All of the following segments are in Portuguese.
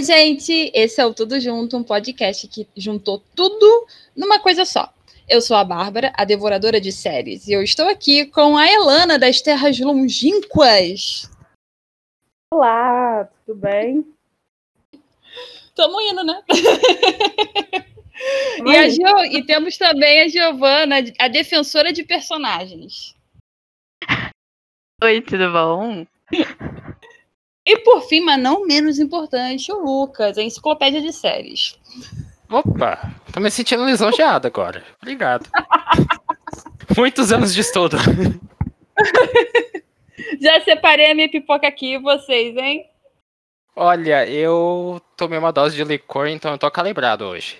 Oi, gente, esse é o Tudo Junto, um podcast que juntou tudo numa coisa só. Eu sou a Bárbara, a devoradora de séries, e eu estou aqui com a Elana das Terras Longínquas. Olá, tudo bem? Tamo indo, né? e, a Gio... e temos também a Giovana, a defensora de personagens. Oi, tudo bom? E por fim, mas não menos importante, o Lucas, a enciclopédia de séries. Opa, tô me sentindo lisonjeado agora. Obrigado. Muitos anos de estudo. Já separei a minha pipoca aqui, vocês, hein? Olha, eu tomei uma dose de licor, então eu tô calibrado hoje.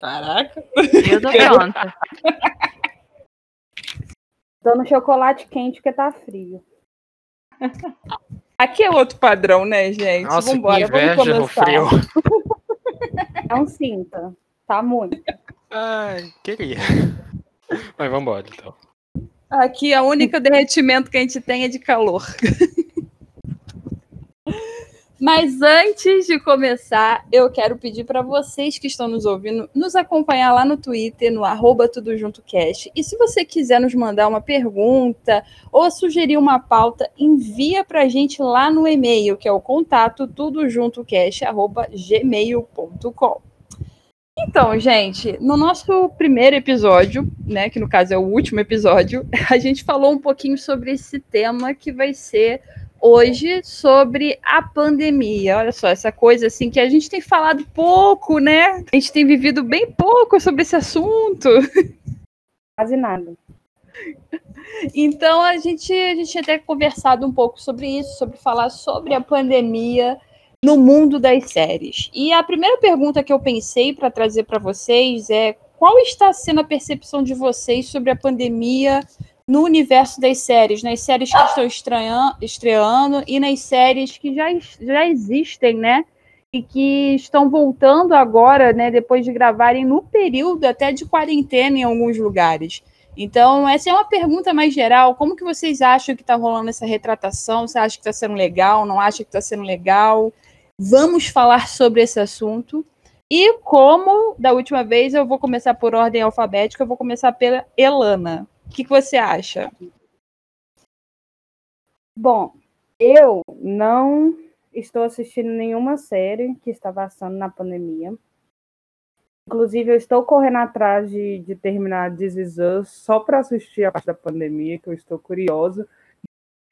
Caraca. Eu tô pronta. Dando chocolate quente porque tá frio. Aqui é outro padrão, né, gente? Nossa, Vambora, que inveja vamos no começar. frio. Não sinta. Tá muito. Ai, queria. Mas vambora, então. Aqui a única derretimento que a gente tem é de calor. Mas antes de começar, eu quero pedir para vocês que estão nos ouvindo, nos acompanhar lá no Twitter, no arroba Tudo Junto Cast. E se você quiser nos mandar uma pergunta ou sugerir uma pauta, envia para a gente lá no e-mail, que é o contato tudojuntocast.gmail.com. Então, gente, no nosso primeiro episódio, né, que no caso é o último episódio, a gente falou um pouquinho sobre esse tema que vai ser hoje sobre a pandemia. Olha só, essa coisa assim que a gente tem falado pouco, né? A gente tem vivido bem pouco sobre esse assunto. Quase nada. Então a gente, a gente tinha até conversado um pouco sobre isso, sobre falar sobre a pandemia no mundo das séries. E a primeira pergunta que eu pensei para trazer para vocês é qual está sendo a percepção de vocês sobre a pandemia no universo das séries, nas séries que estão estreando, estreando e nas séries que já, já existem, né? E que estão voltando agora, né? Depois de gravarem no período até de quarentena em alguns lugares. Então, essa é uma pergunta mais geral. Como que vocês acham que está rolando essa retratação? Você acha que está sendo legal? Não acha que está sendo legal? Vamos falar sobre esse assunto. E como da última vez, eu vou começar por ordem alfabética, eu vou começar pela Elana. O que, que você acha? Bom, eu não estou assistindo nenhuma série que está passando na pandemia. Inclusive, eu estou correndo atrás de, de terminar This Is Us só para assistir a parte da pandemia, que eu estou curiosa,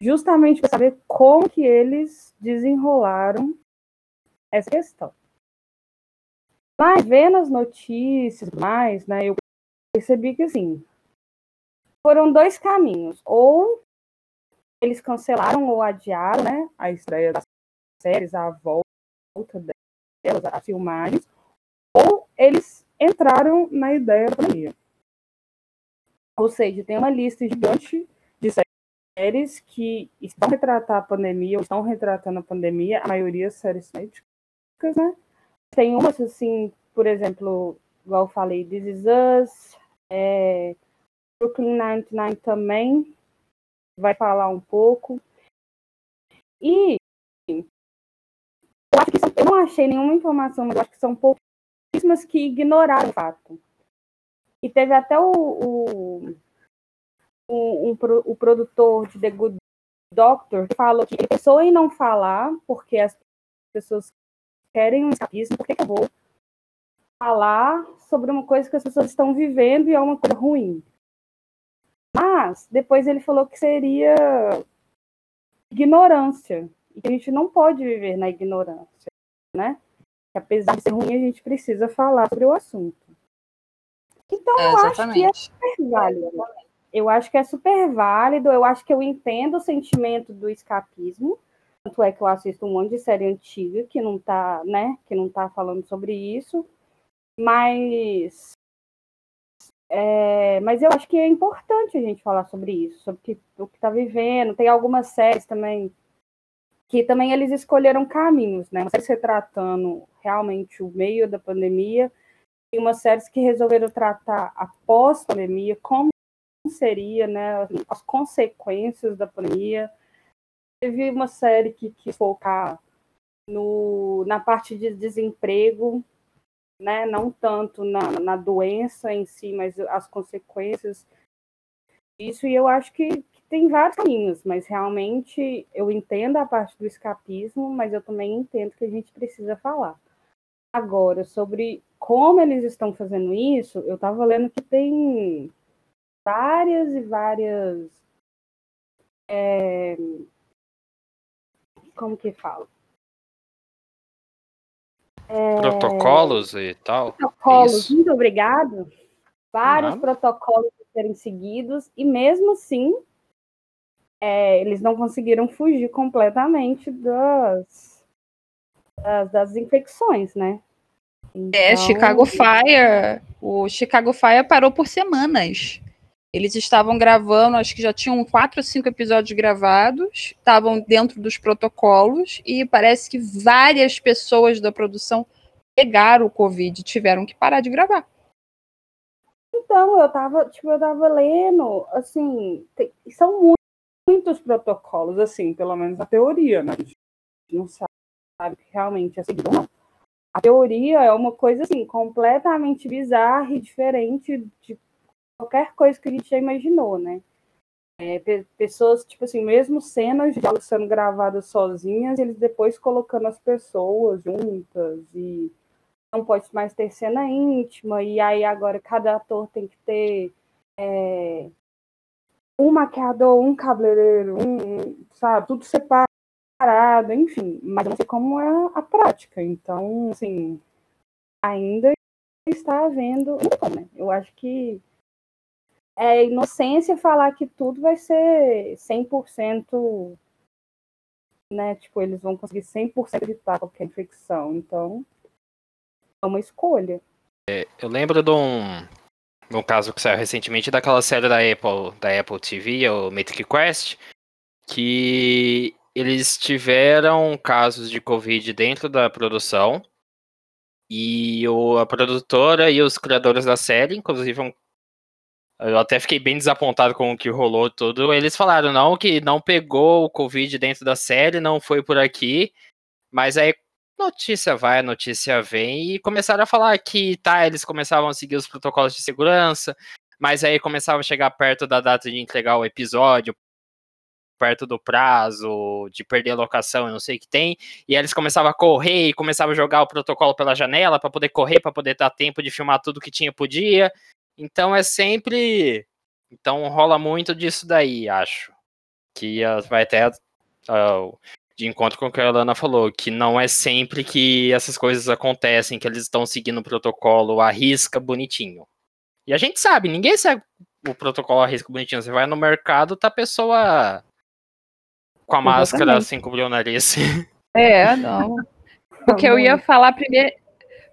justamente para saber como que eles desenrolaram essa questão. Mas vendo as notícias mais, né, eu percebi que assim, foram dois caminhos. Ou eles cancelaram ou adiaram né, a estreia das séries, a volta delas, as filmagens, ou eles entraram na ideia da pandemia. Ou seja, tem uma lista gigante de séries que estão retratando a pandemia, ou estão retratando a pandemia, a maioria séries médicas, né? Tem umas, assim, por exemplo, igual eu falei, This Is Us, é, Brooklyn Nine-Nine também vai falar um pouco. E eu acho que são, eu não achei nenhuma informação, mas eu acho que são pouquíssimas que ignoraram o fato. E teve até o, o, o, o produtor de The Good Doctor que falou que ele pensou em não falar, porque as pessoas querem um escapismo, por que eu vou falar sobre uma coisa que as pessoas estão vivendo e é uma coisa ruim? Mas depois ele falou que seria ignorância. E que a gente não pode viver na ignorância, né? Que apesar de ser ruim, a gente precisa falar sobre o assunto. Então É, eu acho que é super válido. Eu acho que é super válido, eu acho que eu entendo o sentimento do escapismo. Tanto é que eu assisto um monte de série antiga que não tá, né, que não tá falando sobre isso. Mas é, mas eu acho que é importante a gente falar sobre isso, sobre que, o que está vivendo. Tem algumas séries também que também eles escolheram caminhos, né? Uma série retratando realmente o meio da pandemia e umas séries que resolveram tratar a pandemia, como seria, né? As consequências da pandemia. Teve uma série que quis focar no, na parte de desemprego, né? não tanto na, na doença em si, mas as consequências disso, e eu acho que, que tem vários caminhos, mas realmente eu entendo a parte do escapismo, mas eu também entendo que a gente precisa falar. Agora, sobre como eles estão fazendo isso, eu estava lendo que tem várias e várias. É, como que fala? É, protocolos e tal. Protocolos, isso. muito obrigado. Vários Não. protocolos serem seguidos, e mesmo assim, é, eles não conseguiram fugir completamente das, das, das infecções, né? Então... É, Chicago Fire. O Chicago Fire parou por semanas. Eles estavam gravando, acho que já tinham quatro ou cinco episódios gravados, estavam dentro dos protocolos, e parece que várias pessoas da produção pegaram o Covid e tiveram que parar de gravar. Então, eu tava, tipo, eu tava lendo, assim, tem, são muitos protocolos, assim, pelo menos na teoria, né? A gente não sabe que realmente é seguido ou não. A teoria é uma coisa, assim, completamente bizarra e diferente de qualquer coisa que a gente já imaginou, né? É, pessoas, tipo assim, mesmo cenas de sendo gravadas sozinhas, eles depois colocando as pessoas juntas e não pode mais ter cena íntima, e aí agora cada ator tem que ter é, um maquiador, um cabeleireiro, um, sabe, tudo separado, enfim, mas não sei como é a prática, então, assim, ainda está havendo, né? eu acho que é inocência falar que tudo vai ser 100%, né? Tipo, eles vão conseguir 100% evitar qualquer infecção. Então, é uma escolha. É, eu lembro de um, de um caso que saiu recentemente daquela série da Apple, da Apple TV, o Mythic Quest, que eles tiveram casos de Covid dentro da produção. E o, a produtora e os criadores da série, inclusive um eu até fiquei bem desapontado com o que rolou tudo. Eles falaram não que não pegou o Covid dentro da série, não foi por aqui. Mas aí notícia vai, notícia vem e começaram a falar que tá, eles começavam a seguir os protocolos de segurança, mas aí começava a chegar perto da data de entregar o episódio, perto do prazo, de perder a locação, eu não sei o que tem, e eles começavam a correr e começavam a jogar o protocolo pela janela para poder correr, para poder dar tempo de filmar tudo que tinha por dia. Então é sempre. Então rola muito disso daí, acho. Que vai até uh, de encontro com o que a Alana falou, que não é sempre que essas coisas acontecem, que eles estão seguindo o protocolo à risca bonitinho. E a gente sabe, ninguém segue o protocolo à risca bonitinho. Você vai no mercado, tá a pessoa com a máscara sem cobrir o nariz. É, não. O que eu ia falar primeiro,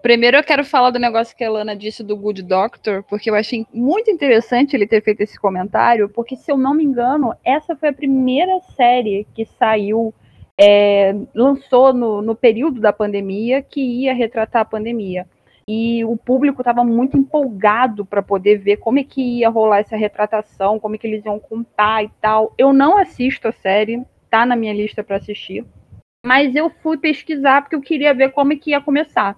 Primeiro eu quero falar do negócio que a Lana disse do Good Doctor, porque eu achei muito interessante ele ter feito esse comentário, porque se eu não me engano, essa foi a primeira série que saiu, é, lançou no, no período da pandemia, que ia retratar a pandemia. E o público estava muito empolgado para poder ver como é que ia rolar essa retratação, como é que eles iam contar e tal. Eu não assisto a série, tá na minha lista para assistir, mas eu fui pesquisar porque eu queria ver como é que ia começar.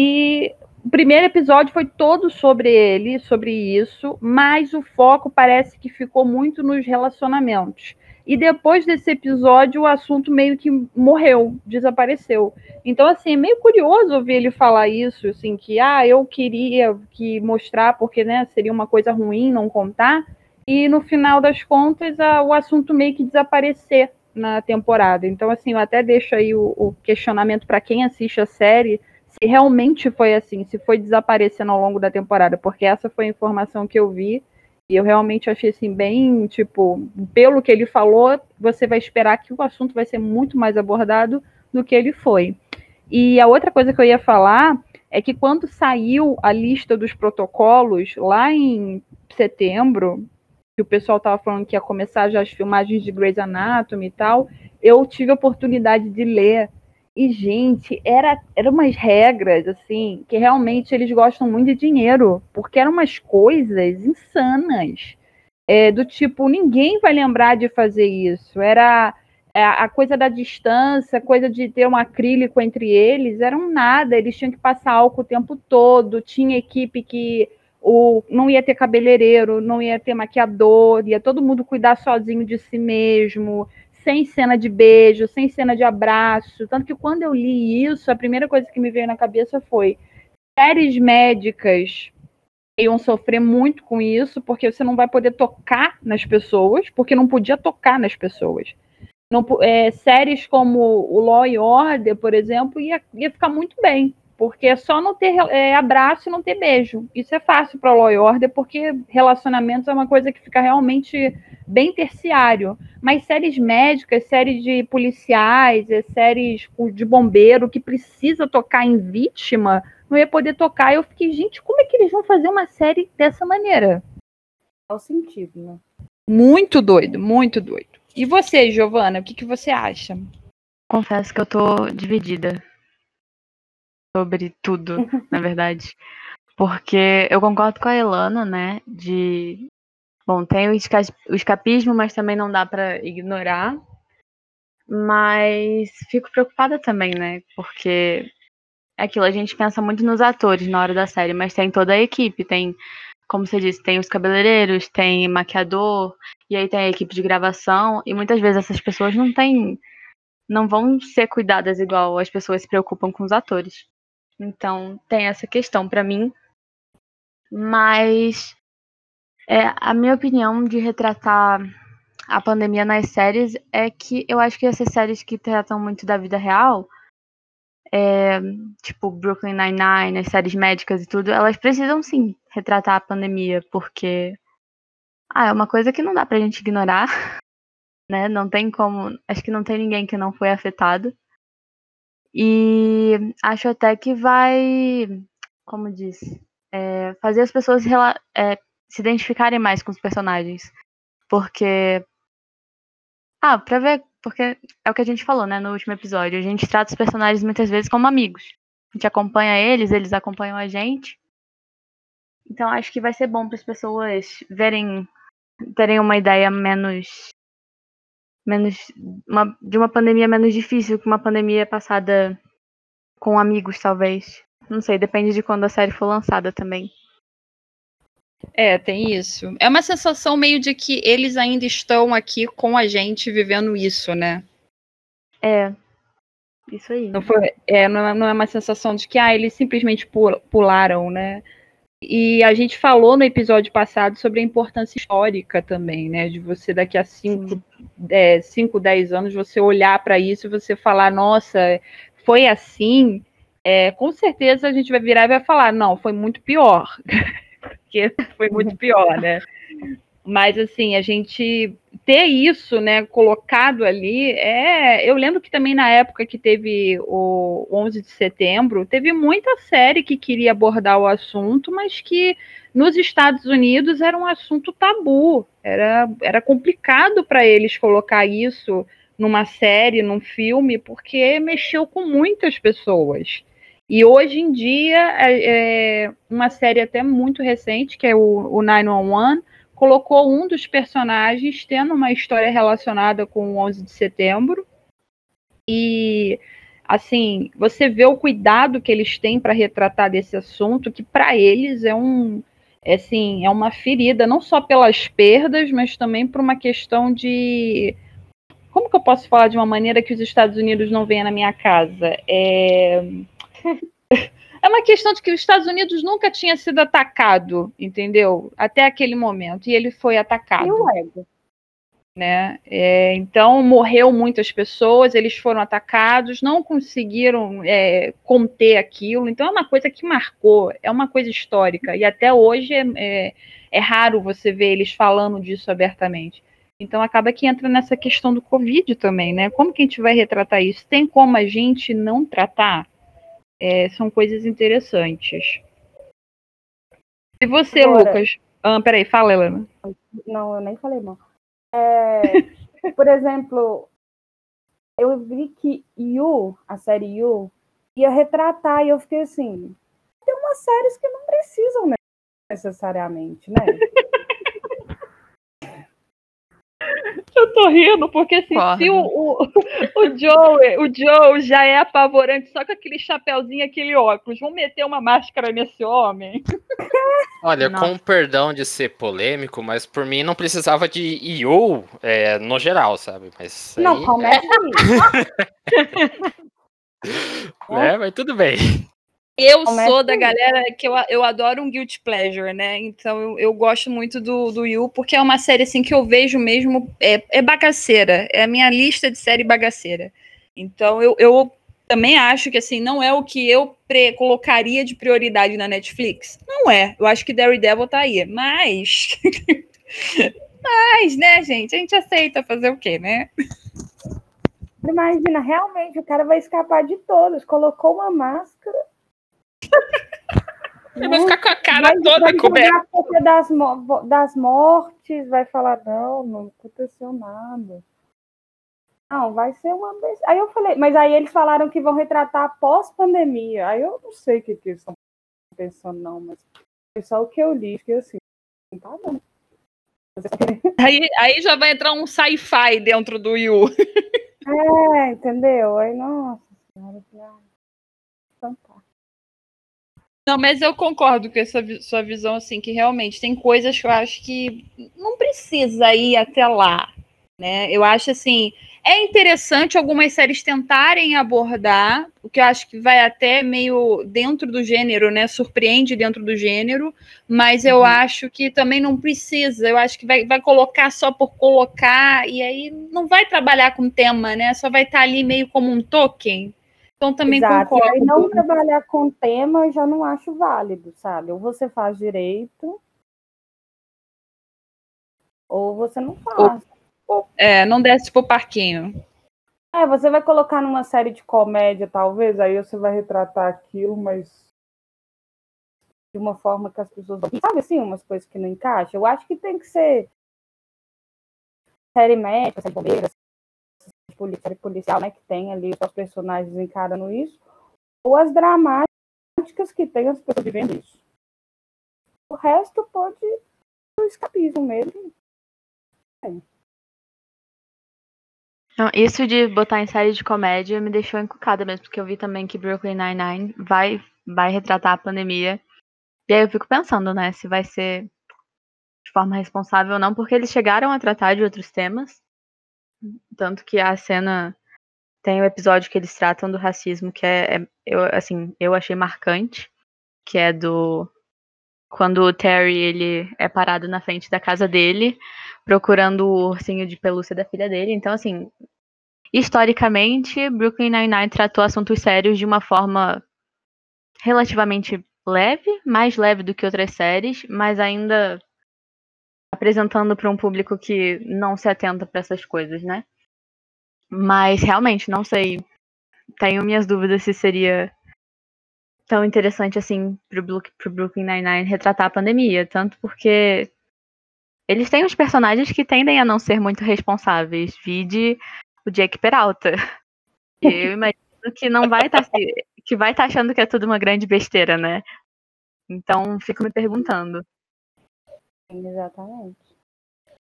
E o primeiro episódio foi todo sobre ele, sobre isso, mas o foco parece que ficou muito nos relacionamentos. E depois desse episódio, o assunto meio que morreu, desapareceu. Então, assim, é meio curioso ouvir ele falar isso, assim, que, ah, eu queria que mostrar, porque, né, seria uma coisa ruim não contar. E no final das contas, a, o assunto meio que desaparecer na temporada. Então, assim, eu até deixo aí o, o questionamento para quem assiste a série se realmente foi assim, se foi desaparecendo ao longo da temporada, porque essa foi a informação que eu vi e eu realmente achei assim bem, tipo, pelo que ele falou, você vai esperar que o assunto vai ser muito mais abordado do que ele foi. E a outra coisa que eu ia falar é que quando saiu a lista dos protocolos lá em setembro, que o pessoal estava falando que ia começar já as filmagens de Grey's Anatomy e tal, eu tive a oportunidade de ler e, gente, era, eram umas regras, assim, que realmente eles gostam muito de dinheiro, porque eram umas coisas insanas. É, do tipo, ninguém vai lembrar de fazer isso. Era é, a coisa da distância, a coisa de ter um acrílico entre eles, era um nada. Eles tinham que passar álcool o tempo todo. Tinha equipe que o, não ia ter cabeleireiro, não ia ter maquiador, ia todo mundo cuidar sozinho de si mesmo, sem cena de beijo, sem cena de abraço. Tanto que quando eu li isso, a primeira coisa que me veio na cabeça foi séries médicas iam sofrer muito com isso, porque você não vai poder tocar nas pessoas, porque não podia tocar nas pessoas. Não, é, séries como o Law and Order, por exemplo, ia, ia ficar muito bem, porque é só não ter é, abraço e não ter beijo. Isso é fácil para o Law Order, porque relacionamentos é uma coisa que fica realmente bem terciário. Mas séries médicas, séries de policiais, é, séries de bombeiro que precisa tocar em vítima, não ia poder tocar. Eu fiquei, gente, como é que eles vão fazer uma série dessa maneira? Faz sentido, né? Muito doido, muito doido. E você, Giovana, o que, que você acha? Confesso que eu tô dividida sobre tudo, na verdade. Porque eu concordo com a Elana, né? De. Bom, tem o, esca... o escapismo, mas também não dá para ignorar. Mas fico preocupada também, né? Porque é aquilo, a gente pensa muito nos atores na hora da série, mas tem toda a equipe, tem, como você disse, tem os cabeleireiros, tem maquiador, e aí tem a equipe de gravação, e muitas vezes essas pessoas não têm, não vão ser cuidadas igual as pessoas se preocupam com os atores. Então, tem essa questão para mim. Mas é, a minha opinião de retratar a pandemia nas séries é que eu acho que essas séries que tratam muito da vida real, é, tipo Brooklyn Nine-Nine, as séries médicas e tudo, elas precisam sim retratar a pandemia, porque ah, é uma coisa que não dá pra gente ignorar, né? Não tem como, acho que não tem ninguém que não foi afetado. E acho até que vai, como diz, é, fazer as pessoas é, se identificarem mais com os personagens. Porque. Ah, pra ver porque é o que a gente falou, né, no último episódio. A gente trata os personagens muitas vezes como amigos. A gente acompanha eles, eles acompanham a gente. Então acho que vai ser bom para as pessoas verem, terem uma ideia menos, menos uma, de uma pandemia menos difícil que uma pandemia passada com amigos, talvez. Não sei, depende de quando a série for lançada também. É, tem isso. É uma sensação meio de que eles ainda estão aqui com a gente vivendo isso, né? É. Isso aí. Não, foi, é, não, é, não é uma sensação de que ah, eles simplesmente pularam, né? E a gente falou no episódio passado sobre a importância histórica também, né? De você daqui a 5, 10 é, anos, você olhar para isso e você falar, nossa, foi assim. É, com certeza a gente vai virar e vai falar, não, foi muito pior. porque foi muito pior, né? Mas assim, a gente ter isso, né, colocado ali, é, eu lembro que também na época que teve o 11 de setembro, teve muita série que queria abordar o assunto, mas que nos Estados Unidos era um assunto tabu, era, era complicado para eles colocar isso numa série, num filme, porque mexeu com muitas pessoas. E hoje em dia, é, é uma série até muito recente, que é o, o 911, colocou um dos personagens tendo uma história relacionada com o 11 de setembro. E, assim, você vê o cuidado que eles têm para retratar desse assunto, que para eles é um. É, assim, é uma ferida, não só pelas perdas, mas também por uma questão de. Como que eu posso falar de uma maneira que os Estados Unidos não venham na minha casa? É é uma questão de que os Estados Unidos nunca tinha sido atacado, entendeu? Até aquele momento. E ele foi atacado. E o ego? Né? É, então morreu muitas pessoas, eles foram atacados, não conseguiram é, conter aquilo. Então é uma coisa que marcou, é uma coisa histórica. E até hoje é, é, é raro você ver eles falando disso abertamente. Então acaba que entra nessa questão do Covid também, né? Como que a gente vai retratar isso? Tem como a gente não tratar? É, são coisas interessantes. E você, Agora, Lucas? Ah, peraí, fala, Helena. Não, eu nem falei, não. É, por exemplo, eu vi que You, a série You, ia retratar e eu fiquei assim, tem umas séries que não precisam necessariamente, né? Eu tô rindo, porque assim, se o, o, o, Joe, o Joe já é apavorante só com aquele chapéuzinho, aquele óculos, vão meter uma máscara nesse homem. Olha, Nossa. com perdão de ser polêmico, mas por mim não precisava de IO é, no geral, sabe? Mas aí... Não, começa é, mas tudo bem. Eu sou da galera que eu, eu adoro um guilty pleasure, né? Então eu, eu gosto muito do, do Yu, porque é uma série assim que eu vejo mesmo. É, é bagaceira. É a minha lista de série bagaceira. Então eu, eu também acho que assim, não é o que eu colocaria de prioridade na Netflix. Não é. Eu acho que Daredevil tá aí. Mas. mas, né, gente? A gente aceita fazer o quê, né? Imagina, realmente o cara vai escapar de todos. Colocou uma máscara ele vai ficar com a cara vai, toda vai coberta. Das, das mortes, vai falar, não, não aconteceu nada. Não, vai ser uma vez. Aí eu falei, mas aí eles falaram que vão retratar pós-pandemia. Aí eu não sei o que, que eles estão pensando, não, mas foi só o que eu li, que assim, tá bom. Aí, aí já vai entrar um sci-fi dentro do Yu. É, entendeu? Aí, nossa senhora. Não, mas eu concordo com essa sua visão, assim, que realmente tem coisas que eu acho que não precisa ir até lá, né? Eu acho, assim, é interessante algumas séries tentarem abordar, o que eu acho que vai até meio dentro do gênero, né? Surpreende dentro do gênero, mas eu uhum. acho que também não precisa. Eu acho que vai, vai colocar só por colocar, e aí não vai trabalhar com tema, né? Só vai estar ali meio como um token. Então também Exato. concordo. E não trabalhar com tema eu já não acho válido, sabe? Ou você faz direito, ou você não faz. Ou, é, não desce pro parquinho. É, você vai colocar numa série de comédia, talvez, aí você vai retratar aquilo, mas de uma forma que as pessoas. Sabe assim, umas coisas que não encaixam? Eu acho que tem que ser série médica, série bobeira, polícia policial, né, que tem ali os personagens encarando isso, ou as dramáticas que tem as pessoas vivendo isso. O resto pode o escapismo mesmo. É. Não, isso de botar em série de comédia me deixou encucada mesmo, porque eu vi também que Brooklyn Nine-Nine vai, vai retratar a pandemia. E aí eu fico pensando, né, se vai ser de forma responsável ou não, porque eles chegaram a tratar de outros temas. Tanto que a cena tem o um episódio que eles tratam do racismo que é, é, eu assim eu achei marcante que é do quando o Terry ele é parado na frente da casa dele procurando o ursinho de pelúcia da filha dele. Então assim historicamente Brooklyn Nine-Nine tratou assuntos sérios de uma forma relativamente leve mais leve do que outras séries mas ainda apresentando para um público que não se atenta para essas coisas, né? Mas realmente não sei. Tenho minhas dúvidas se seria tão interessante assim pro, pro Brooklyn Nine-Nine retratar a pandemia, tanto porque eles têm uns personagens que tendem a não ser muito responsáveis, vide o Jake Peralta. Eu imagino que não vai estar tá, que vai estar tá achando que é tudo uma grande besteira, né? Então, fico me perguntando. Exatamente.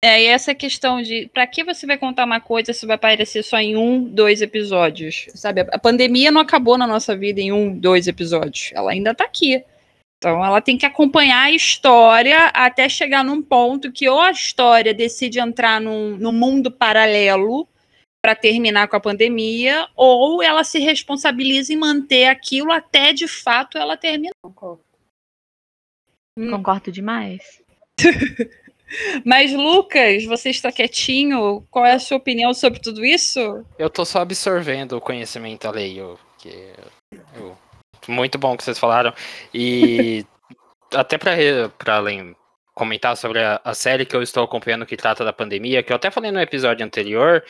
É, e essa questão de para que você vai contar uma coisa se vai aparecer só em um, dois episódios? Sabe, a pandemia não acabou na nossa vida em um, dois episódios. Ela ainda está aqui. Então ela tem que acompanhar a história até chegar num ponto que ou a história decide entrar num, num mundo paralelo para terminar com a pandemia, ou ela se responsabiliza em manter aquilo até de fato ela terminar. Concordo. Hum. Concordo demais. Mas, Lucas, você está quietinho? Qual é a sua opinião sobre tudo isso? Eu tô só absorvendo o conhecimento alheio. Que eu, muito bom que vocês falaram. E até para além comentar sobre a, a, série que eu estou acompanhando que trata da pandemia, que eu até falei no episódio anterior,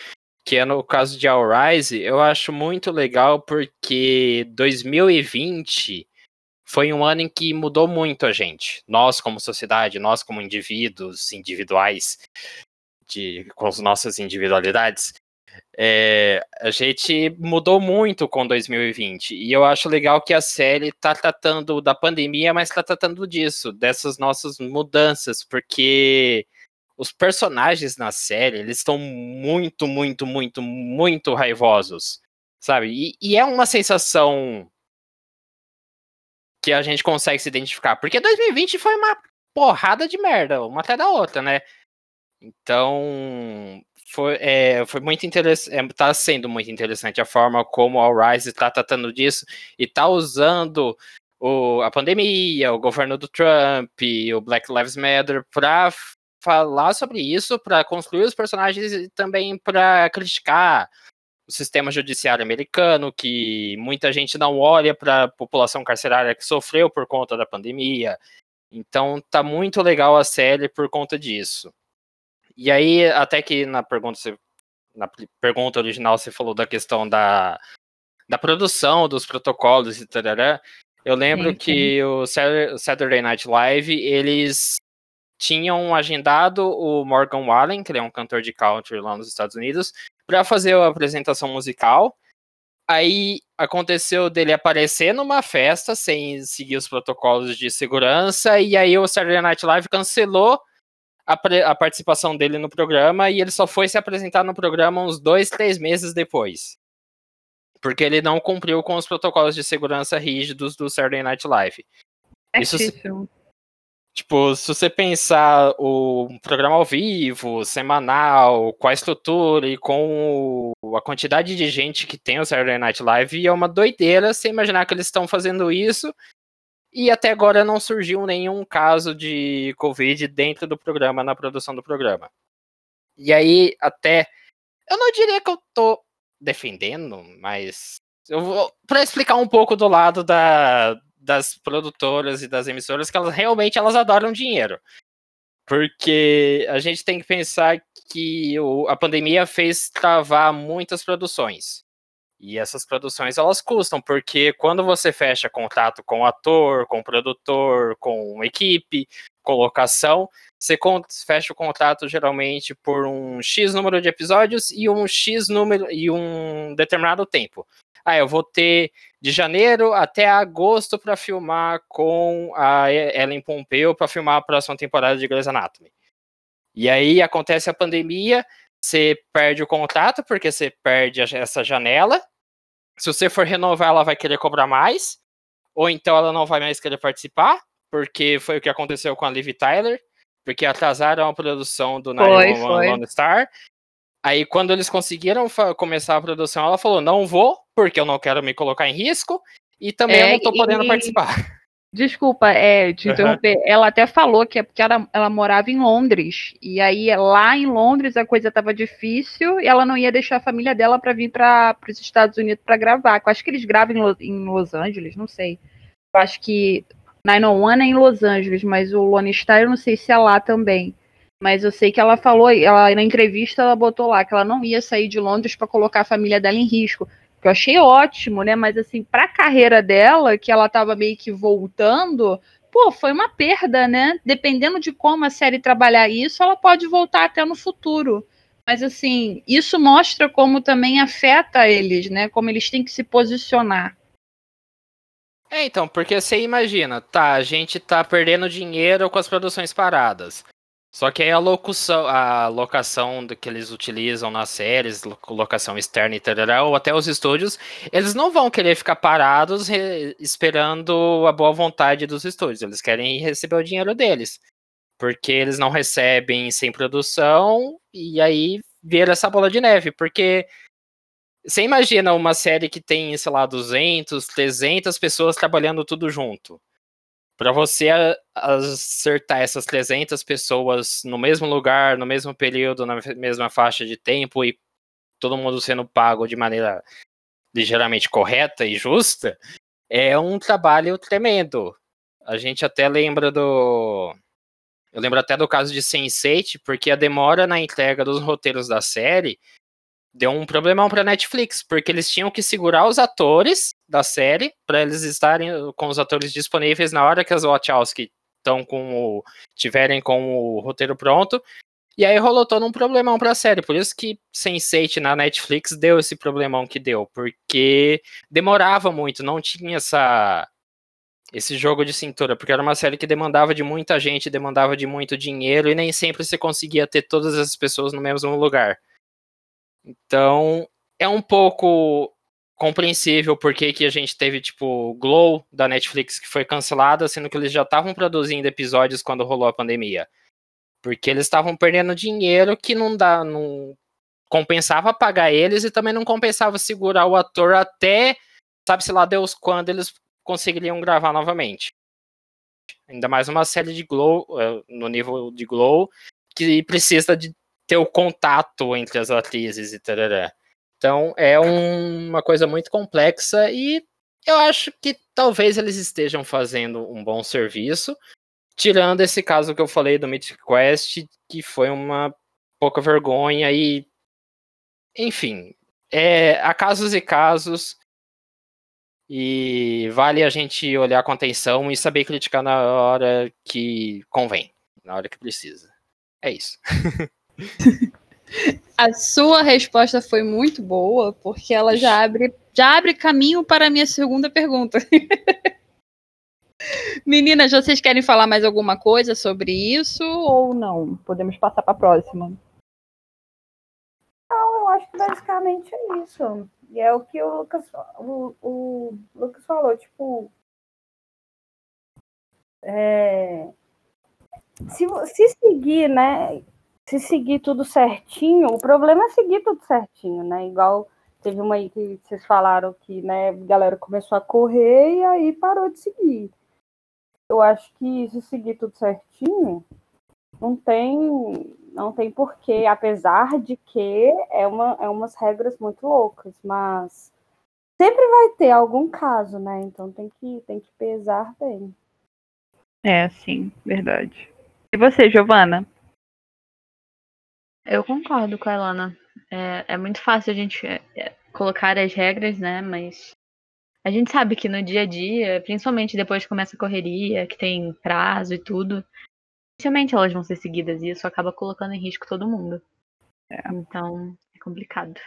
que é no caso de All Rise, eu acho muito legal porque 2020 foi um ano em que mudou muito a gente. Nós, como sociedade, nós, como indivíduos individuais, de, com as nossas individualidades, é, a gente mudou muito com 2020. E eu acho legal que a série está tratando da pandemia, mas está tratando disso, dessas nossas mudanças, porque os personagens na série, eles estão muito, muito, muito, muito raivosos, sabe? E, e, é uma sensação que a gente consegue se identificar, porque 2020 foi uma porrada de merda, uma até da outra, né? Então, foi, é, foi muito interessante, é, tá sendo muito interessante a forma como a Rise está tratando disso e tá usando o, a pandemia, o governo do Trump, o Black Lives Matter para falar sobre isso, para construir os personagens e também para criticar o sistema judiciário americano, que muita gente não olha para a população carcerária que sofreu por conta da pandemia. Então tá muito legal a série por conta disso. E aí, até que na pergunta, na pergunta original você falou da questão da, da produção, dos protocolos e tal. Eu lembro sim, sim. que o Saturday Night Live, eles tinham agendado o Morgan Wallen, que ele é um cantor de country lá nos Estados Unidos, para fazer a apresentação musical. Aí aconteceu dele aparecer numa festa sem seguir os protocolos de segurança, e aí o Saturday Night Live cancelou a, a, participação dele no programa e ele só foi se apresentar no programa uns dois, três meses depois. Porque ele não cumpriu com os protocolos de segurança rígidos do Saturday Night Live. É Isso. Tipo, se você pensar o programa ao vivo, semanal, com a estrutura e com a quantidade de gente que tem o Saturday Night Live, é uma doideira você imaginar que eles estão fazendo isso e até agora não surgiu nenhum caso de Covid dentro do programa, na produção do programa. E aí, até. Eu não diria que eu tô defendendo, mas. Eu vou. Pra explicar um pouco do lado da, das produtoras e das emissoras, que elas realmente elas adoram dinheiro. Porque a gente tem que pensar que o, a pandemia fez travar muitas produções. E essas produções elas custam, porque quando você fecha contato com o ator, com o produtor, com equipe, colocação, você fecha o contrato geralmente por um X número de episódios e um X número e um determinado tempo. Ah, eu vou ter de janeiro até agosto para filmar com a Ellen Pompeu para filmar a próxima temporada de Grey's Anatomy. E aí acontece a pandemia, você perde o contrato porque você perde essa janela se você for renovar, ela vai querer cobrar mais, ou então ela não vai mais querer participar, porque foi o que aconteceu com a Liv Tyler, porque atrasaram a produção do Nine Lone Star. Aí, quando eles conseguiram começar a produção, ela falou: não vou, porque eu não quero me colocar em risco, e também é, eu não tô podendo e... participar. Desculpa, é, te interromper. Uhum. Ela até falou que é porque ela, ela, morava em Londres. E aí, lá em Londres, a coisa estava difícil e ela não ia deixar a família dela para vir para os Estados Unidos para gravar. Eu acho que eles gravam em, em, Los Angeles, não sei. Eu acho que 901 é em Los Angeles, mas o Lone Star eu não sei se é lá também. Mas eu sei que ela falou, ela, na entrevista ela botou lá que ela não ia sair de Londres para colocar a família dela em risco que eu achei ótimo, né? Mas assim, para a carreira dela, que ela estava meio que voltando, pô, foi uma perda, né? Dependendo de como a série trabalhar isso, ela pode voltar até no futuro. Mas assim, isso mostra como também afeta eles, né? Como eles têm que se posicionar. É, então, porque você imagina, tá, a gente tá perdendo dinheiro com as produções paradas. Só que aí a locução, a locação que eles utilizam nas séries, locação externa e tal, ou até os estúdios, eles não vão querer ficar parados esperando a boa vontade dos estúdios. Eles querem receber o dinheiro deles. Porque eles não recebem sem produção e aí vira essa bola de neve. Porque você imagina uma série que tem, sei lá, 200, 300 pessoas trabalhando tudo junto para você acertar essas 300 pessoas no mesmo lugar, no mesmo período, na mesma faixa de tempo e todo mundo sendo pago de maneira ligeiramente correta e justa, é um trabalho tremendo. A gente até lembra do. Eu lembro até do caso de Sense8, porque a demora na entrega dos roteiros da série deu um problemão para Netflix, porque eles tinham que segurar os atores da série para eles estarem com os atores disponíveis na hora que as Wachowski estão com o tiverem com o roteiro pronto. E aí rolou todo um problemão para a série, por isso que Sense8 na Netflix deu esse problemão que deu, porque demorava muito, não tinha essa esse jogo de cintura, porque era uma série que demandava de muita gente, demandava de muito dinheiro e nem sempre você conseguia ter todas as pessoas no mesmo lugar. Então, é um pouco compreensível porque que a gente teve, tipo, Glow da Netflix que foi cancelada, sendo que eles já estavam produzindo episódios quando rolou a pandemia. Porque eles estavam perdendo dinheiro que não dá, não compensava pagar eles e também não compensava segurar o ator até, sabe-se lá Deus quando eles conseguiriam gravar novamente. Ainda mais uma série de Glow, eh, no nível de Glow, que precisa de ter o contato entre as atrizes e tal. Então é um, uma coisa muito complexa e eu acho que talvez eles estejam fazendo um bom serviço, tirando esse caso que eu falei do Mythic Quest, que foi uma pouca vergonha e enfim, é, há casos e casos e vale a gente olhar com atenção e saber criticar na hora que convém, na hora que precisa. É isso. A sua resposta foi muito boa, porque ela já abre, já abre caminho para a minha segunda pergunta. Meninas, vocês querem falar mais alguma coisa sobre isso ou não? Podemos passar para a próxima. Não, eu acho que basicamente é isso. E é o que o Lucas, o, o Lucas falou, tipo. É, se, se seguir, né? Se seguir tudo certinho, o problema é seguir tudo certinho, né? Igual teve uma aí que vocês falaram que, né, a galera começou a correr e aí parou de seguir. Eu acho que se seguir tudo certinho, não tem não tem porquê, apesar de que é, uma, é umas regras muito loucas, mas sempre vai ter algum caso, né? Então tem que, tem que pesar bem. É, sim, verdade. E você, Giovana? Eu concordo com a Elana. É, é muito fácil a gente é, é, colocar as regras, né? Mas a gente sabe que no dia a dia, principalmente depois que começa a correria, que tem prazo e tudo, dificilmente elas vão ser seguidas e isso acaba colocando em risco todo mundo. É. Então, é complicado.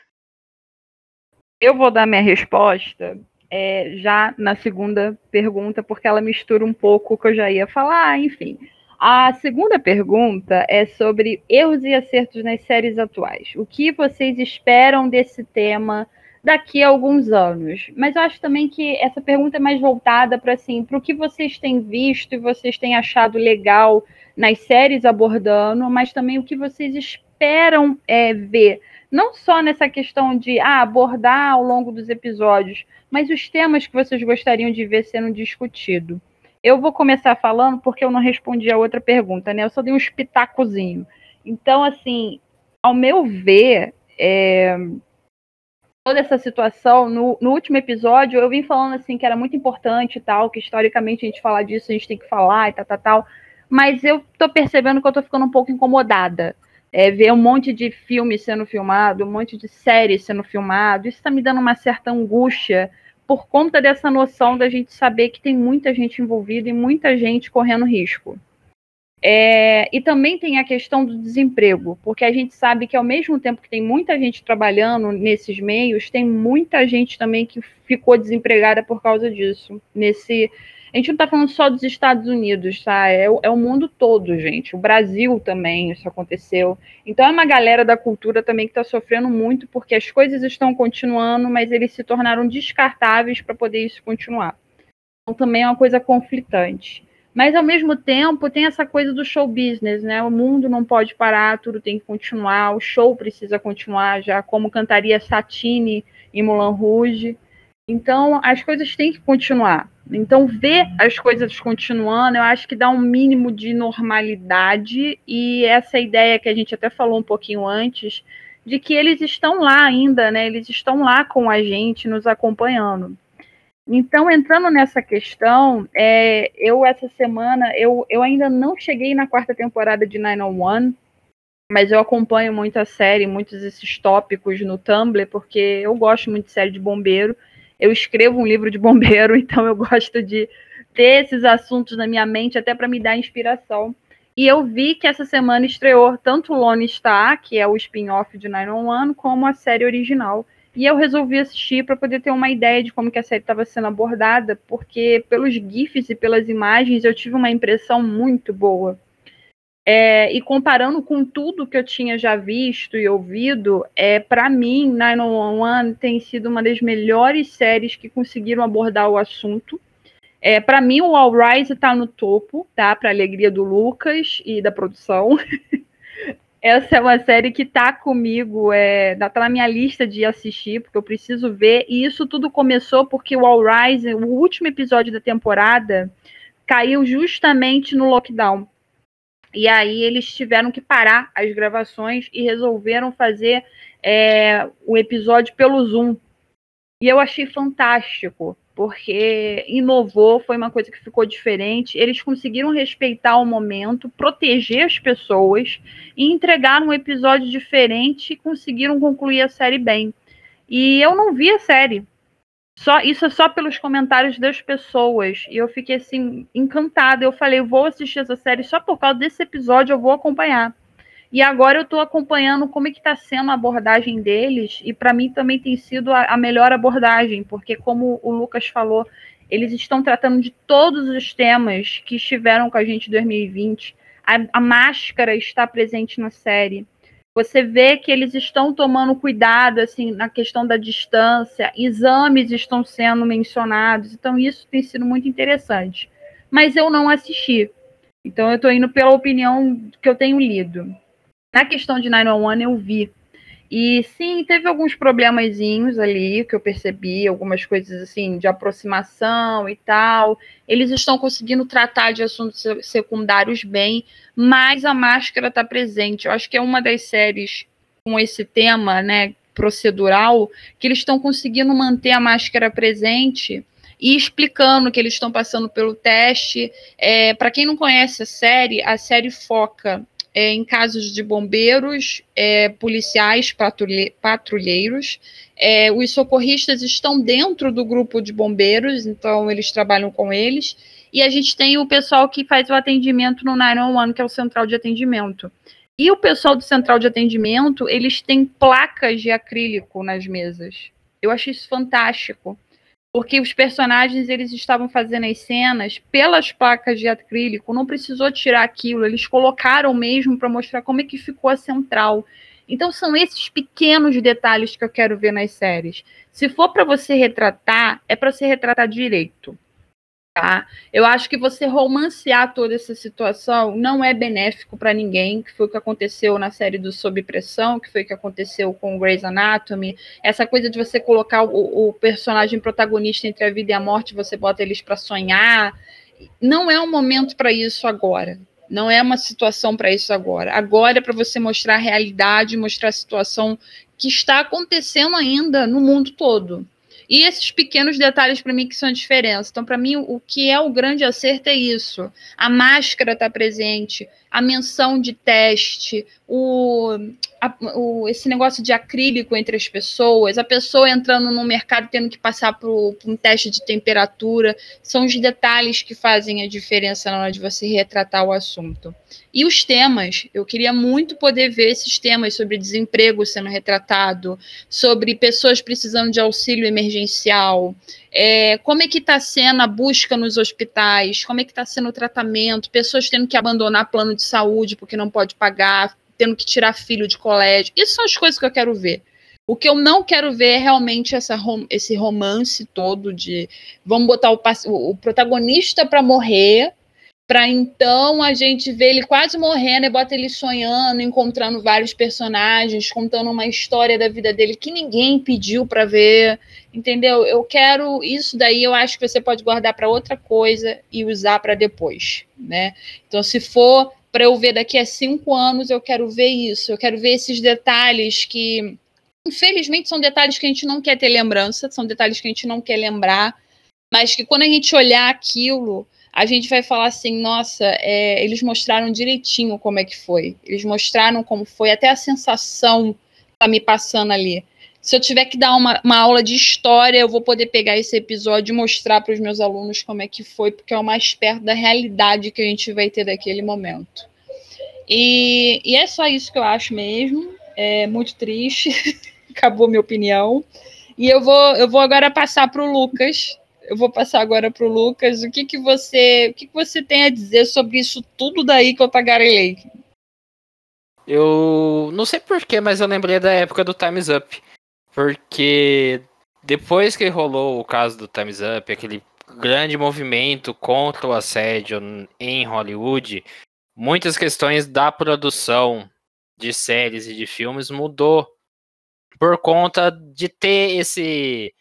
Eu vou dar minha resposta é, já na segunda pergunta, porque ela mistura um pouco o que eu já ia falar, enfim. A segunda pergunta é sobre erros e acertos nas séries atuais. O que vocês esperam desse tema daqui a alguns anos? Mas eu acho também que essa pergunta é mais voltada para assim, para o que vocês têm visto e vocês têm achado legal nas séries abordando, mas também o que vocês esperam é, ver. Não só nessa questão de ah, abordar ao longo dos episódios, mas os temas que vocês gostariam de ver sendo discutidos. Eu vou começar falando porque eu não respondi a outra pergunta, né? Eu só dei um espitacozinho. Então, assim, ao meu ver, é, toda essa situação, no, no, último episódio, eu vim falando assim que era muito importante e tal, que historicamente a gente falar disso, a gente tem que falar e tal, tal, tal. Mas eu tô percebendo que eu tô ficando um pouco incomodada. É, ver um monte de filme sendo filmado, um monte de série sendo filmado, isso tá me dando uma certa angústia por conta dessa noção da gente saber que tem muita gente envolvida e muita gente correndo risco. É, e também tem a questão do desemprego, porque a gente sabe que ao mesmo tempo que tem muita gente trabalhando nesses meios, tem muita gente também que ficou desempregada por causa disso, nesse a gente não está falando só dos Estados Unidos, tá? É, é, o mundo todo, gente. O Brasil também, isso aconteceu. Então é uma galera da cultura também que está sofrendo muito, porque as coisas estão continuando, mas eles se tornaram descartáveis para poder isso continuar. Então também é uma coisa conflitante. Mas ao mesmo tempo tem essa coisa do show business, né? O mundo não pode parar, tudo tem que continuar, o show precisa continuar, já como cantaria Satine em Moulin Rouge. Então, as coisas têm que continuar. Então, ver as coisas continuando, eu acho que dá um mínimo de normalidade e essa ideia que a gente até falou um pouquinho antes, de que eles estão lá ainda, né? Eles estão lá com a gente, nos acompanhando. Então, entrando nessa questão, é, eu essa semana, eu, eu ainda não cheguei na quarta temporada de 901, mas eu acompanho muito a série, muitos desses tópicos no Tumblr, porque eu gosto muito de série de bombeiro eu escrevo um livro de bombeiro, então eu gosto de ter esses assuntos na minha mente até para me dar inspiração. E eu vi que essa semana estreou tanto Lone Star, que é o spin-off de 911, como a série original. E eu resolvi assistir para poder ter uma ideia de como que a série estava sendo abordada, porque pelos GIFs e pelas imagens eu tive uma impressão muito boa. É, e comparando com tudo que eu tinha já visto e ouvido, é, para mim, 911 tem sido uma das melhores séries que conseguiram abordar o assunto. É, para mim, o All Rise está no topo, tá? Para alegria do Lucas e da produção. Essa é uma série que tá comigo, é, tá na minha lista de assistir, porque eu preciso ver. E isso tudo começou porque o All Rise, o último episódio da temporada, caiu justamente no lockdown. E aí eles tiveram que parar as gravações e resolveram fazer é, o episódio pelo Zoom. E eu achei fantástico, porque inovou, foi uma coisa que ficou diferente. Eles conseguiram respeitar o momento, proteger as pessoas e entregar um episódio diferente e conseguiram concluir a série bem. E eu não vi a série, só isso é só pelos comentários das pessoas. E eu fiquei assim encantada. Eu falei, vou assistir essa série só por causa desse episódio, eu vou acompanhar. E agora eu estou acompanhando como é que está sendo a abordagem deles, e para mim também tem sido a, a, melhor abordagem, porque como o Lucas falou, eles estão tratando de todos os temas que estiveram com a gente em 2020. A, a máscara está presente na série você vê que eles estão tomando cuidado assim na questão da distância, exames estão sendo mencionados, então isso tem sido muito interessante. Mas eu não assisti, então eu estou indo pela opinião que eu tenho lido. Na questão de 911 eu vi, e sim, teve alguns problemazinhos ali que eu percebi, algumas coisas assim de aproximação e tal. Eles estão conseguindo tratar de assuntos secundários bem, mas a máscara está presente. Eu acho que é uma das séries com esse tema, né, procedural, que eles estão conseguindo manter a máscara presente e explicando que eles estão passando pelo teste. É, Para quem não conhece a série, a série foca é, em casos de bombeiros, é, policiais, patrulhe, patrulheiros. É, os socorristas estão dentro do grupo de bombeiros, então eles trabalham com eles. E a gente tem o pessoal que faz o atendimento no 911, que é o central de atendimento. E o pessoal do central de atendimento, eles têm placas de acrílico nas mesas. Eu acho isso fantástico porque os personagens eles estavam fazendo as cenas pelas placas de acrílico, não precisou tirar aquilo, eles colocaram mesmo para mostrar como é que ficou a central. Então são esses pequenos detalhes que eu quero ver nas séries. Se for para você retratar, é para você retratar direito. Tá? Eu acho que você romancear toda essa situação não é benéfico para ninguém, que foi o que aconteceu na série do Sob Pressão, que foi o que aconteceu com Grey's Anatomy. Essa coisa de você colocar o, o personagem protagonista entre a vida e a morte, você bota eles para sonhar. Não é um momento para isso agora. Não é uma situação para isso agora. Agora é para você mostrar a realidade, mostrar a situação que está acontecendo ainda no mundo todo. E esses pequenos detalhes para mim que são a diferença. Então, para mim, o que é o grande acerto é isso. A máscara está presente, a menção de teste, o, a, o, esse negócio de acrílico entre as pessoas, a pessoa entrando no mercado tendo que passar por, por, um teste de temperatura, são os detalhes que fazem a diferença na hora de você retratar o assunto. E os temas, eu queria muito poder ver esses temas sobre desemprego sendo retratado, sobre pessoas precisando de auxílio emergencial, é, como é que está sendo a busca nos hospitais, como é que está sendo o tratamento, pessoas tendo que abandonar plano de saúde porque não pode pagar, tendo que tirar filho de colégio. Isso são as coisas que eu quero ver. O que eu não quero ver é realmente essa, esse romance todo de vamos botar o, o protagonista para morrer, para então a gente ver ele quase morrendo e bota ele sonhando, encontrando vários personagens, contando uma história da vida dele que ninguém pediu para ver, entendeu? Eu quero isso daí, eu acho que você pode guardar para outra coisa e usar para depois, né? Então, se for para eu ver daqui a cinco anos, eu quero ver isso, eu quero ver esses detalhes que, infelizmente, são detalhes que a gente não quer ter lembrança, são detalhes que a gente não quer lembrar, mas que quando a gente olhar aquilo, a gente vai falar assim, nossa, é, eles mostraram direitinho como é que foi, eles mostraram como foi, até a sensação tá me passando ali. Se eu tiver que dar uma, uma aula de história, eu vou poder pegar esse episódio e mostrar para os meus alunos como é que foi, porque é o mais perto da realidade que a gente vai ter daquele momento. E, e é só isso que eu acho mesmo. É muito triste acabou minha opinião. E eu vou, eu vou agora passar para o Lucas. Eu vou passar agora para o Lucas. O que, que você, o que, que você tem a dizer sobre isso tudo daí que eu tagarelei? Eu não sei porquê, mas eu lembrei da época do Time's Up. Porque depois que rolou o caso do Time's Up, aquele grande movimento contra o assédio em Hollywood, muitas questões da produção de séries e de filmes mudou por conta de ter esse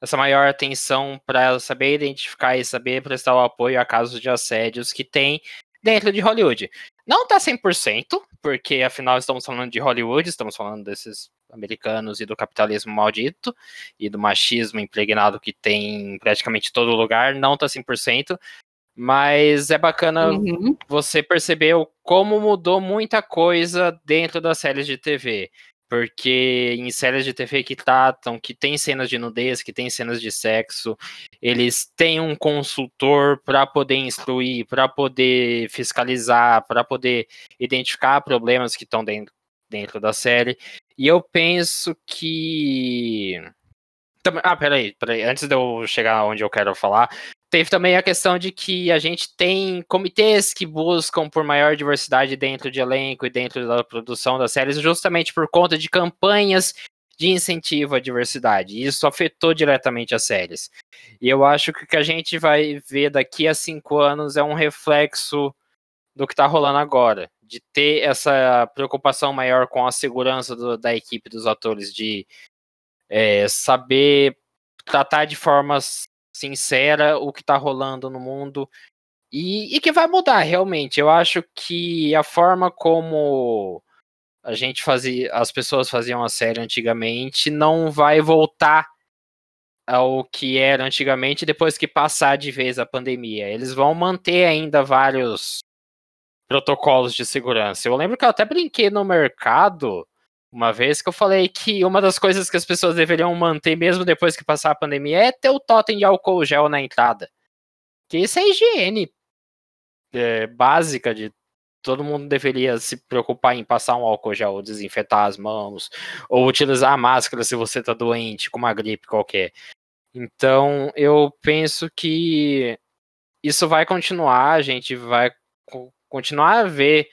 essa maior atenção para saber identificar e saber prestar o apoio a casos de assédios que tem dentro de Hollywood. Não tá 100%, porque afinal estamos falando de Hollywood, estamos falando desses americanos e do capitalismo maldito e do machismo impregnado que tem em praticamente todo lugar, não tá 100%, mas é bacana uhum. você perceber como mudou muita coisa dentro das séries de TV. Porque em séries de TV que tratam, que tem cenas de nudez, que tem cenas de sexo, eles têm um consultor para poder instruir, para poder fiscalizar, para poder identificar problemas que estão dentro, dentro da série. E eu penso que. Ah, peraí, peraí, antes de eu chegar onde eu quero falar, Teve também a questão de que a gente tem comitês que buscam por maior diversidade dentro de elenco e dentro da produção das séries, justamente por conta de campanhas de incentivo à diversidade. E isso afetou diretamente as séries. E eu acho que o que a gente vai ver daqui a cinco anos é um reflexo do que está rolando agora, de ter essa preocupação maior com a segurança do, da equipe dos atores, de é, saber tratar de formas sincera o que está rolando no mundo e, e, que vai mudar realmente. Eu acho que a forma como a gente fazia, as pessoas faziam a série antigamente não vai voltar ao que era antigamente depois que passar de vez a pandemia. Eles vão manter ainda vários protocolos de segurança. Eu lembro que eu até brinquei no mercado uma vez que eu falei que uma das coisas que as pessoas deveriam manter mesmo depois que passar a pandemia é ter o totem de álcool gel na entrada. Que isso é higiene é, básica de todo mundo deveria se preocupar em passar um álcool gel, desinfetar as mãos, ou utilizar a máscara se você está doente, com uma gripe qualquer. Então, eu penso que isso vai continuar, a gente vai continuar a ver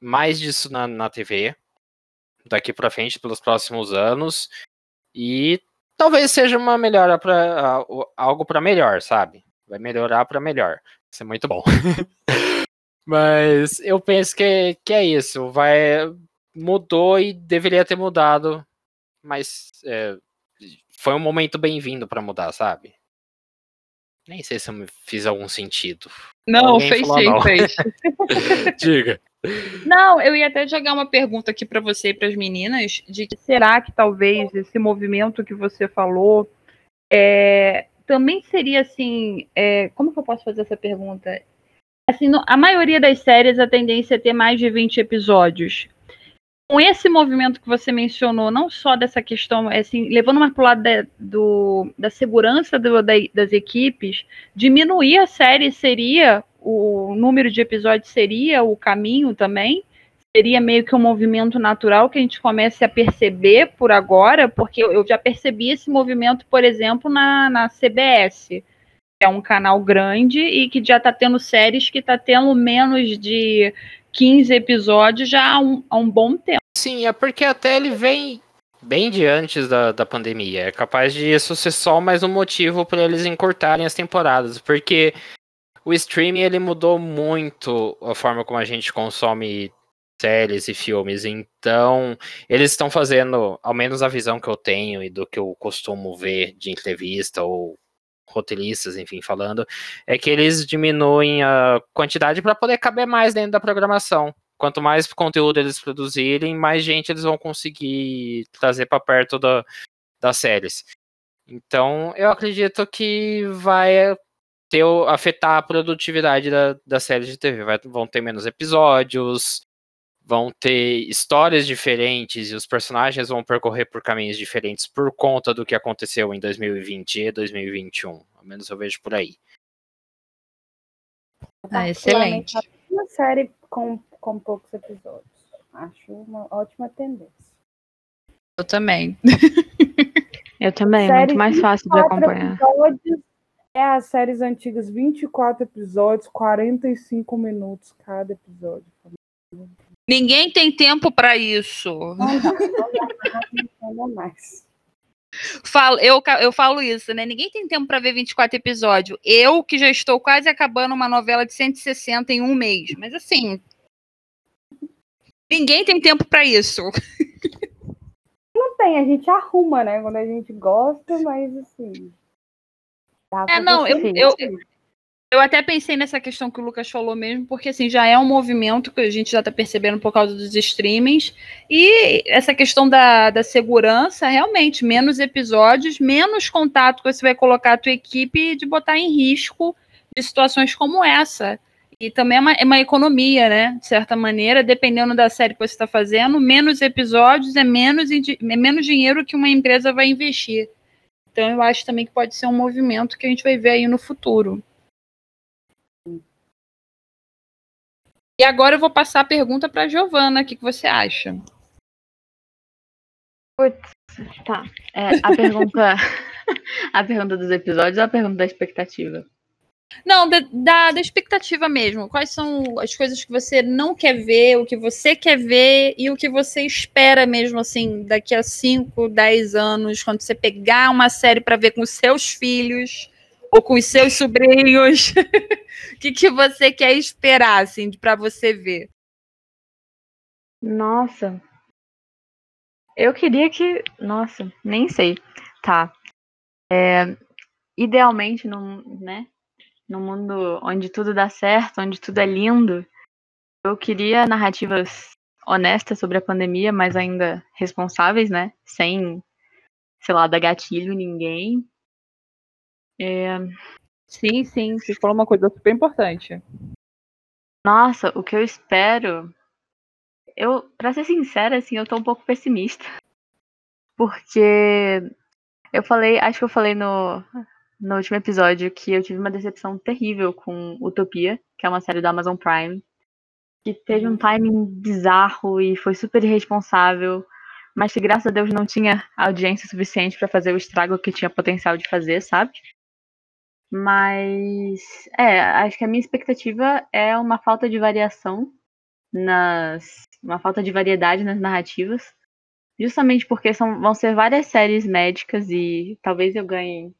mais disso na, na TV daqui para frente pelos próximos anos e talvez seja uma melhora para algo para melhor, sabe? Vai melhorar para melhor. Isso é muito bom. Mas eu penso que, que é isso. Vai mudou e deveria ter mudado, mas é, foi um momento bem-vindo para mudar, sabe? Nem sei se eu me fiz algum sentido. Não, Alguém fez sim, não. fez. Diga. Não, eu ia até jogar uma pergunta aqui para você e para as meninas, de que será que talvez esse movimento que você falou é, também seria assim, é, como que eu posso fazer essa pergunta? Assim, no, a maioria das séries a tendência é ter mais de 20 episódios. Com esse movimento que você mencionou, não só dessa questão, é assim, levando mais para o lado da, do, da segurança do, da, das equipes, diminuir a série seria o número de episódios seria o caminho também? Seria meio que um movimento natural que a gente comece a perceber por agora, porque eu já percebi esse movimento, por exemplo, na, na CBS, que é um canal grande e que já está tendo séries que está tendo menos de 15 episódios já há um, há um bom tempo. Sim, é porque até ele vem bem de antes da, da pandemia. É capaz de isso ser só mais um motivo para eles encurtarem as temporadas, porque o streaming ele mudou muito a forma como a gente consome séries e filmes. Então, eles estão fazendo, ao menos a visão que eu tenho e do que eu costumo ver de entrevista ou roteiristas, enfim, falando, é que eles diminuem a quantidade para poder caber mais dentro da programação. Quanto mais conteúdo eles produzirem, mais gente eles vão conseguir trazer para perto da, das séries. Então, eu acredito que vai ter, afetar a produtividade da, da série de TV. Vai, vão ter menos episódios, vão ter histórias diferentes e os personagens vão percorrer por caminhos diferentes por conta do que aconteceu em 2020 e 2021. Ao menos eu vejo por aí. Ah, excelente. Uma série com, com poucos episódios. Acho uma ótima tendência. Eu também. Eu também, é muito mais fácil de acompanhar. Episódios, é as séries antigas, 24 episódios, 45 minutos cada episódio. Ninguém tem tempo para isso. Não dá, não dá, não dá mais. Falo, eu, eu falo isso, né? Ninguém tem tempo para ver 24 episódios. Eu, que já estou quase acabando uma novela de 160 em um mês. Mas assim. Ninguém tem tempo para isso. Não tem, a gente arruma, né? Quando a gente gosta, mas assim. É, não, eu, eu, eu até pensei nessa questão que o Lucas falou mesmo, porque assim, já é um movimento que a gente já está percebendo por causa dos streamings. E essa questão da, da segurança, realmente, menos episódios, menos contato que você vai colocar a tua equipe de botar em risco de situações como essa. E também é uma, é uma economia, né? De certa maneira, dependendo da série que você está fazendo, menos episódios é menos, é menos dinheiro que uma empresa vai investir. Então eu acho também que pode ser um movimento que a gente vai ver aí no futuro. E agora eu vou passar a pergunta para Giovana. O que, que você acha? Putz, tá. É, a pergunta. a pergunta dos episódios ou a pergunta da expectativa? Não, da, da, da, expectativa mesmo. Quais são as coisas que você não quer ver, o que você quer ver e o que você espera mesmo, assim, daqui a 5, 10 anos, quando você pegar uma série para ver com os seus filhos ou com os seus sobrinhos? O que, que você quer esperar, assim, para você ver? Nossa. Eu queria que. Nossa, nem sei. Tá. É, idealmente, num, né? No mundo onde tudo dá certo, onde tudo é lindo, eu queria narrativas honestas sobre a pandemia, mas ainda responsáveis, né? Sem, sei lá, dar gatilho ninguém. É... Sim, sim, você falou uma coisa super importante. Nossa, o que eu espero. Eu, pra ser sincera, assim, eu tô um pouco pessimista. Porque eu falei, acho que eu falei no, no último episódio que eu tive uma decepção terrível com Utopia, que é uma série da Amazon Prime, que teve um timing bizarro e foi super irresponsável, mas que graças a Deus não tinha audiência suficiente para fazer o estrago que tinha potencial de fazer, sabe? Mas, é, acho que a minha expectativa é uma falta de variação nas. uma falta de variedade nas narrativas. Justamente porque são, vão ser várias séries médicas e talvez eu ganhe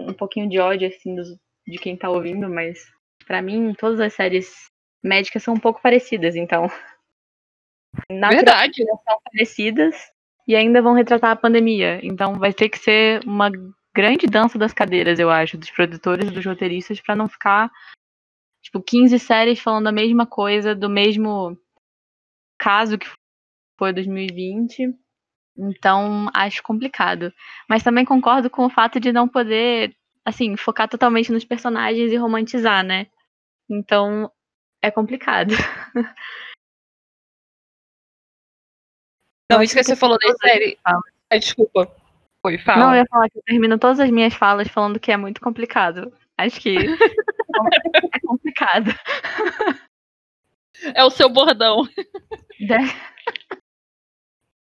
um pouquinho de ódio, assim, dos, de quem tá ouvindo, mas para mim todas as séries médicas são um pouco parecidas, então. Verdade. São parecidas e ainda vão retratar a pandemia. Então vai ter que ser uma grande dança das cadeiras, eu acho, dos produtores e dos roteiristas, para não ficar, tipo, 15 séries falando a mesma coisa, do mesmo caso que foi 2020. Então, acho complicado. Mas também concordo com o fato de não poder, assim, focar totalmente nos personagens e romantizar, né? Então, é complicado. Não, isso que você falou da série. Ah, desculpa. Foi, fala. Não, eu ia falar que eu termino todas as minhas falas falando que é muito complicado. Acho que é complicado. É o seu bordão.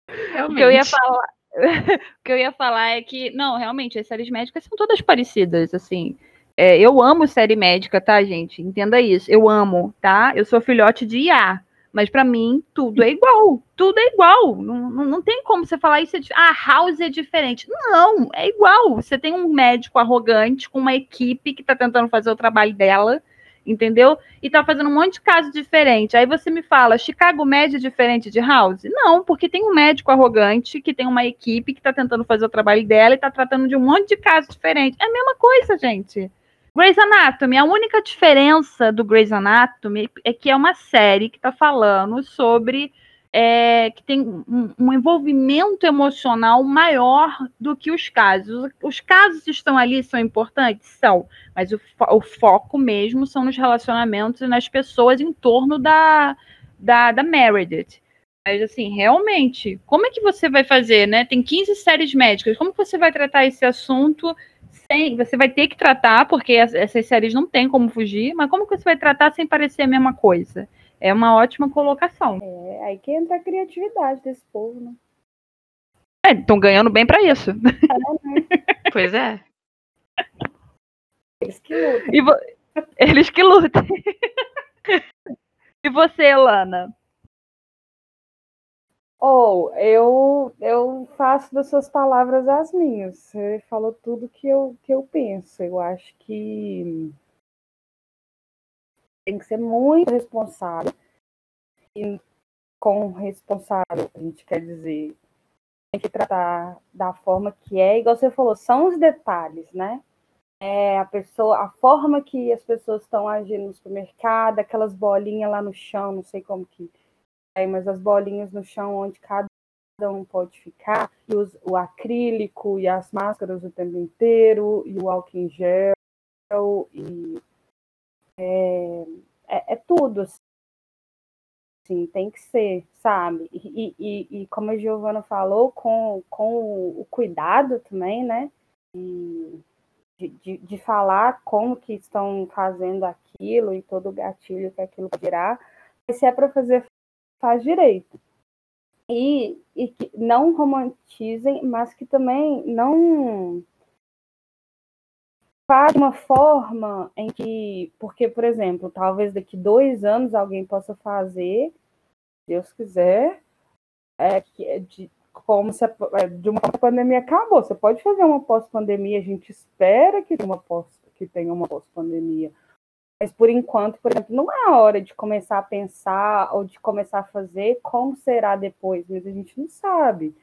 Realmente. O que eu ia falar. o que eu ia falar é que, não, realmente, as séries médicas são todas parecidas, assim. É, eu amo série médica, tá, gente? Entenda isso. Eu amo, tá? Eu sou filhote de IA. Mas para mim, tudo é igual. Tudo é igual. Não, não, não tem como você falar isso. É ah, House é diferente. Não, é igual. Você tem um médico arrogante com uma equipe que está tentando fazer o trabalho dela, entendeu? E tá fazendo um monte de caso diferente. Aí você me fala, Chicago Med é diferente de House? Não, porque tem um médico arrogante que tem uma equipe que está tentando fazer o trabalho dela e está tratando de um monte de casos diferentes. É a mesma coisa, gente. Grey's Anatomy, a única diferença do Grey's Anatomy é que é uma série que está falando sobre é, que tem um, um, envolvimento emocional maior do que os casos. Os casos estão ali, são importantes? São, mas o, o foco mesmo são nos relacionamentos e nas pessoas em torno da, da, da Meredith. Mas, assim, realmente, como é que você vai fazer, né? Tem 15 séries médicas, como que você vai tratar esse assunto sem, você vai ter que tratar, porque essas séries não tem como fugir, mas como que você vai tratar sem parecer a mesma coisa? É uma ótima colocação. É, aí que entra a criatividade desse povo, né? Estão ganhando bem para isso. Pois é. Eles que lutam. E vo- Eles que lutem. e você, Elana? Ou eu, eu faço das suas palavras as minhas. Você falou tudo que eu, que eu penso. Eu acho que tem que ser muito responsável. E com responsável, a gente quer dizer, tem que tratar da forma que é, igual você falou, são os detalhes, né? É a pessoa, a forma que as pessoas estão agindo no supermercado, aquelas bolinhas lá no chão, não sei como que é, mas as bolinhas no chão onde cada um pode ficar, e os- o acrílico e as máscaras o tempo inteiro, e o álcool em gel, e é, é, é tudo assim, tem que ser, sabe? E, e, e como a Giovana falou, com, com o cuidado também, né? E de, de, falar como que estão fazendo aquilo e todo o gatilho que aquilo mas se é para fazer, faz direito. E, e que não romantizem, mas que também não faz de uma forma em que, porque, por exemplo, talvez daqui dois anos alguém possa fazer, se Deus quiser, é, que é de, como se a, é, de uma pandemia acabou. Você pode fazer uma pós-pandemia, a gente espera que tenha uma pós, que tenha uma pós-pandemia. Mas por enquanto, por exemplo, não é a hora de começar a pensar ou de começar a fazer como será depois, mas a gente não sabe.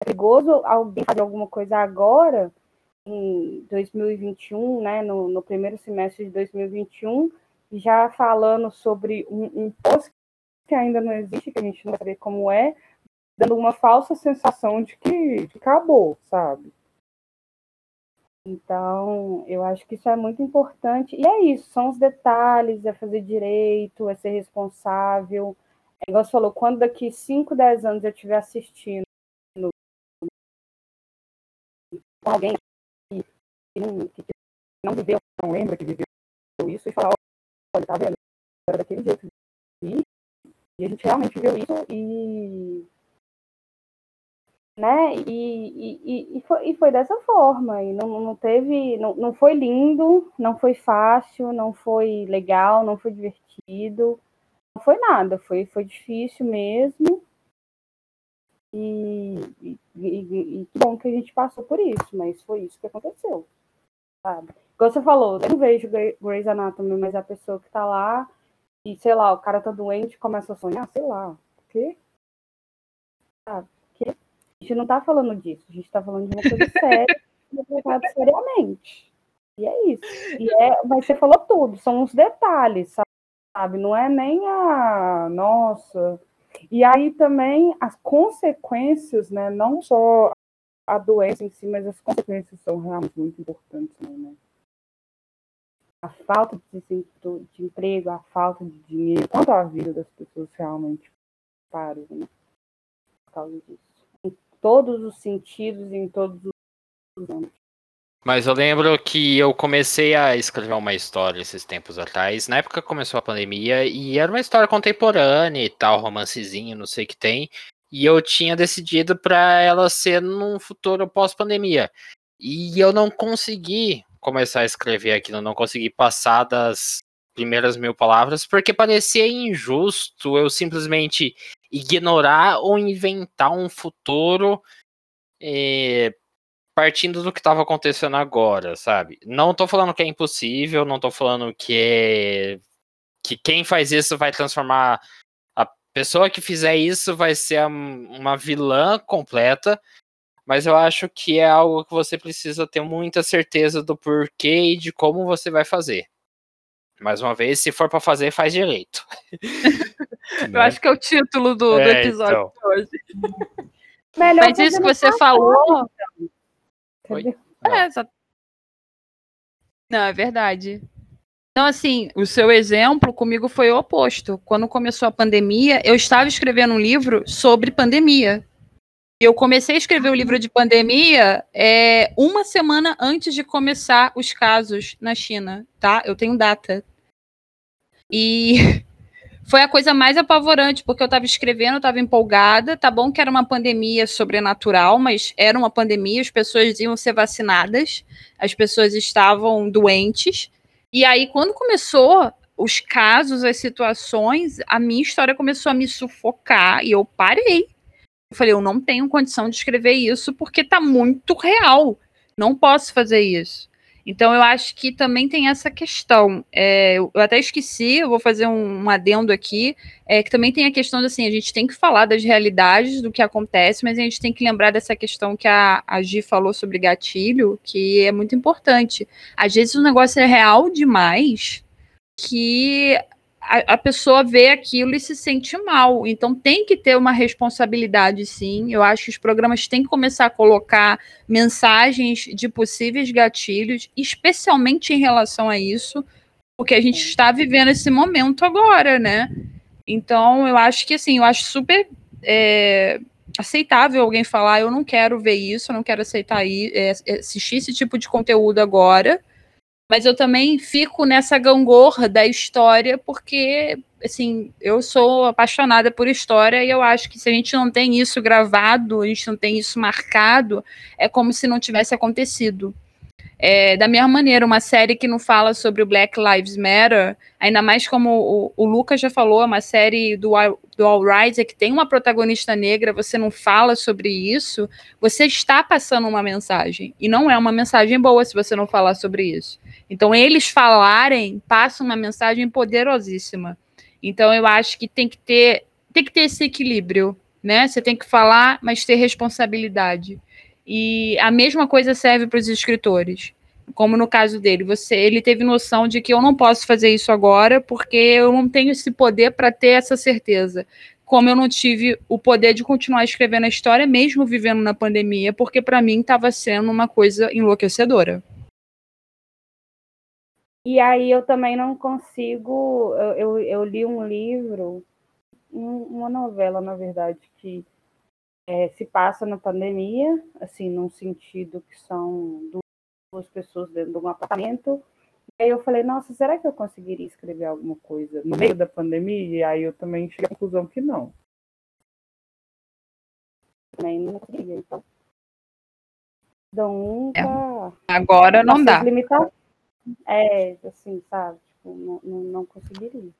É perigoso alguém fazer alguma coisa agora, em 2021, né, no, no primeiro semestre de 2021, já falando sobre um, pós que ainda não existe, que a gente não sabe como é, dando uma falsa sensação de que, que acabou, sabe? Então, eu acho que isso é muito importante. E é isso, são os detalhes, é fazer direito, é ser responsável. É igual você falou, quando daqui 5, 10 anos eu estiver assistindo alguém que não viveu, não lembra que viveu isso, e falar, olha, tá vendo? Era daquele jeito. E, e a gente realmente viveu isso e né? E, e, e, foi, e foi dessa forma, e não, não teve, não, não foi lindo, não foi fácil, não foi legal, não foi divertido, não foi nada, foi, foi difícil mesmo. E, e, e, e que bom que a gente passou por isso, mas foi isso que aconteceu, sabe? Igual você falou, eu não vejo Grey's Anatomy, mas a pessoa que tá lá e, sei lá, o cara tá doente começa a sonhar, sei lá, o quê? Sabe? Que a gente não está falando disso, a gente está falando de uma coisa séria é tratado seriamente. E é isso. E é, mas você falou tudo, são os detalhes, sabe? Não é nem a nossa. E aí também as consequências, né? Não só a doença em si, mas as consequências são realmente muito importantes, né? A falta de, de emprego, a falta de dinheiro, quanto a vida das pessoas realmente param, né? Por causa disso todos os sentidos em todos os. Mas eu lembro que eu comecei a escrever uma história esses tempos atrás, na época começou a pandemia, e era uma história contemporânea e tal, romancezinho, não sei o que tem, e eu tinha decidido para ela ser num futuro pós-pandemia. E eu não consegui começar a escrever aquilo, não consegui passar das primeiras mil palavras, porque parecia injusto eu simplesmente ignorar ou inventar um futuro é, partindo do que estava acontecendo agora, sabe? Não tô falando que é impossível, não tô falando que é que quem faz isso vai transformar pessoa que fizer isso vai ser uma vilã completa, mas eu acho que é algo que você precisa ter muita certeza do porquê e de como você vai fazer. Mais uma vez, se for para fazer, faz direito. Eu acho que é o título do, é, do episódio então. de hoje. Melhor Mas isso que você falou. Então. É, só... Não, é verdade. Então, assim, o seu exemplo comigo foi o oposto. Quando começou a pandemia, eu estava escrevendo um livro sobre pandemia. Eu comecei a escrever o livro de pandemia é, uma semana antes de começar os casos na China, tá? Eu tenho data. E foi a coisa mais apavorante, porque eu estava escrevendo, eu estava empolgada. Tá bom que era uma pandemia sobrenatural, mas era uma pandemia, as pessoas iam ser vacinadas, as pessoas estavam doentes. E aí, quando começou os casos, as situações, a minha história começou a me sufocar e eu parei. Eu falei, eu não tenho condição de escrever isso porque tá muito real. Não posso fazer isso. Então, eu acho que também tem essa questão. É, eu até esqueci, eu vou fazer um, um adendo aqui, é, que também tem a questão de assim, a gente tem que falar das realidades do que acontece, mas a gente tem que lembrar dessa questão que a, a Gi falou sobre gatilho, que é muito importante. Às vezes o negócio é real demais que a, a, pessoa vê aquilo e se sente mal. Então tem que ter uma responsabilidade, sim. Eu acho que os programas têm que começar a colocar mensagens de possíveis gatilhos, especialmente em relação a isso, porque a gente está vivendo esse momento agora, né? Então eu acho que assim, eu acho super é, aceitável alguém falar, eu não quero ver isso, eu não quero aceitar é, assistir esse tipo de conteúdo agora mas eu também fico nessa gangorra da história, porque, assim, eu sou apaixonada por história e eu acho que se a gente não tem isso gravado, a gente não tem isso marcado, é como se não tivesse acontecido. É, da mesma maneira, uma série que não fala sobre o Black Lives Matter, ainda mais como o, o Lucas já falou, é uma série do, do All Rise que tem uma protagonista negra, você não fala sobre isso, você está passando uma mensagem. E não é uma mensagem boa se você não falar sobre isso. Então, eles falarem passa uma mensagem poderosíssima. Então, eu acho que tem que ter, tem que ter esse equilíbrio, né? Você tem que falar, mas ter responsabilidade. E a mesma coisa serve para os escritores. Como no caso dele, você, ele teve noção de que eu não posso fazer isso agora porque eu não tenho esse poder para ter essa certeza. Como eu não tive o poder de continuar escrevendo a história mesmo vivendo na pandemia, porque para mim estava sendo uma coisa enlouquecedora. E aí eu também não consigo. Eu, eu, eu li um livro, uma novela, na verdade, que é, se passa na pandemia, assim, num sentido que são duas pessoas dentro de um apartamento. E aí eu falei, nossa, será que eu conseguiria escrever alguma coisa no meio da pandemia? E aí eu também cheguei à conclusão que não. Também não conseguiria, então. Então, é. Agora não dá. É, assim, sabe? Tipo, não, não, não conseguiria.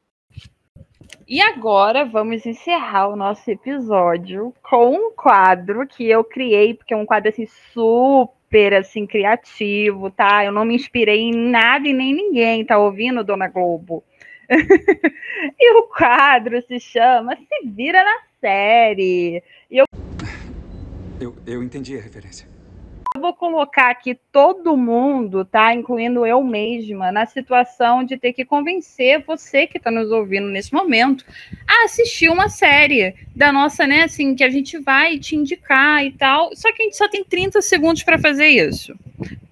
E agora vamos encerrar o nosso episódio com um quadro que eu criei, porque é um quadro assim super assim criativo, tá? Eu não me inspirei em nada e nem ninguém, tá ouvindo, Dona Globo? e o quadro se chama Se Vira na Série. E eu... eu eu entendi a referência eu vou colocar aqui todo mundo, tá? Incluindo eu mesma, na situação de ter que convencer você que está nos ouvindo nesse momento a assistir uma série da nossa, né? Assim, que a gente vai te indicar e tal. Só que a gente só tem 30 segundos para fazer isso.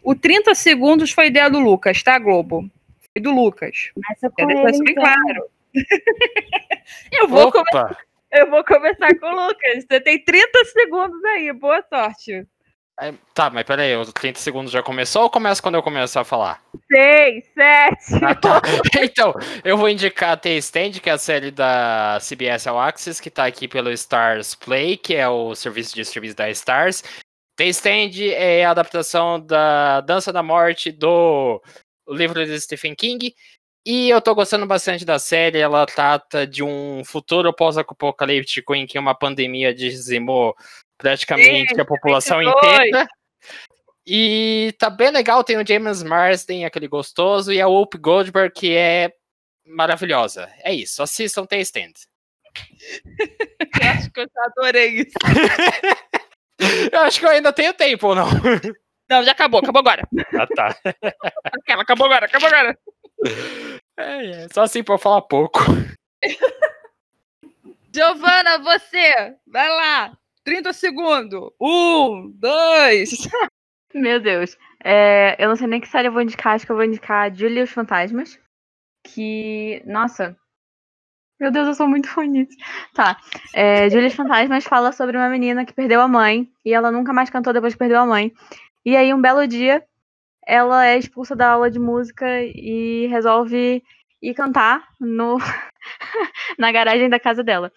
O 30 segundos foi ideia do Lucas, tá, Globo? Foi do Lucas. Mas com ele, bem então. claro. eu vou Opa. Eu vou começar com o Lucas. Você tem 30 segundos aí. Boa sorte. É, tá, mas peraí, os 30 segundos já começou ou começa quando eu começar a falar? 6, 7. Ah, tá. Então, eu vou indicar a T-Stand, que é a série da CBS All Access, que tá aqui pelo Stars Play, que é o serviço de streams da Stars. T-Stand é a adaptação da Dança da Morte do livro de Stephen King. E eu tô gostando bastante da série. Ela trata de um futuro pós-apocalíptico em que uma pandemia dizimou praticamente Sim, a população inteira. E tá bem legal, tem o James Marsden, aquele gostoso, e a Whoop Goldberg, que é maravilhosa. É isso, assistam The Stand. eu acho que eu já adorei isso. eu acho que eu ainda tenho tempo, ou não? Não, já acabou, acabou agora. Ah, tá. Aquela, acabou agora, acabou agora. É, é, só assim pra eu falar pouco. Giovana, você, vai lá. 30 segundos. Um, dois. Meu Deus. É, eu não sei nem que série eu vou indicar. Acho que eu vou indicar Julia e os Fantasmas. Que. Nossa. Meu Deus, eu sou muito nisso. Tá. É, Julia e os Fantasmas fala sobre uma menina que perdeu a mãe. E ela nunca mais cantou depois que perdeu a mãe. E aí, um belo dia, ela é expulsa da aula de música e resolve e cantar no na garagem da casa dela.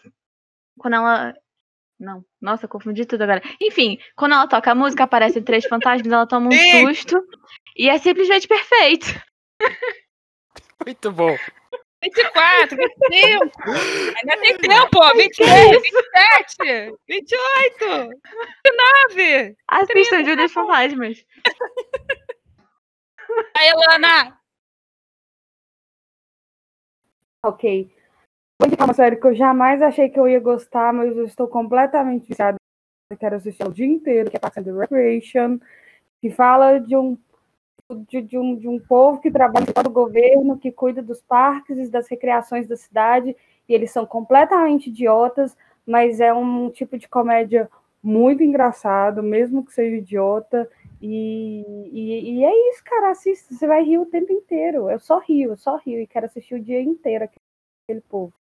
Quando ela não, nossa, confundi tudo agora. Enfim, quando ela toca a música, aparecem três fantasmas, ela toma um susto e é simplesmente perfeito. Muito bom. 24, 25. Ainda tem tempo, ó. 26, 27, 28, 29. Assistam Júlia Fantasmas. Aí, Elana. Ok. Vou indicar uma série que eu jamais achei que eu ia gostar, mas eu estou completamente viciada. Eu quero assistir o dia inteiro, que é Parks and Recreation, que fala de um de, de, um, de um povo que trabalha para o governo, que cuida dos parques e das recreações da cidade, e eles são completamente idiotas, mas é um tipo de comédia muito engraçado, mesmo que seja idiota, e, e, e é isso, cara, assista, você vai rir o tempo inteiro, eu só rio, eu só rio, e quero assistir o dia inteiro aquele povo.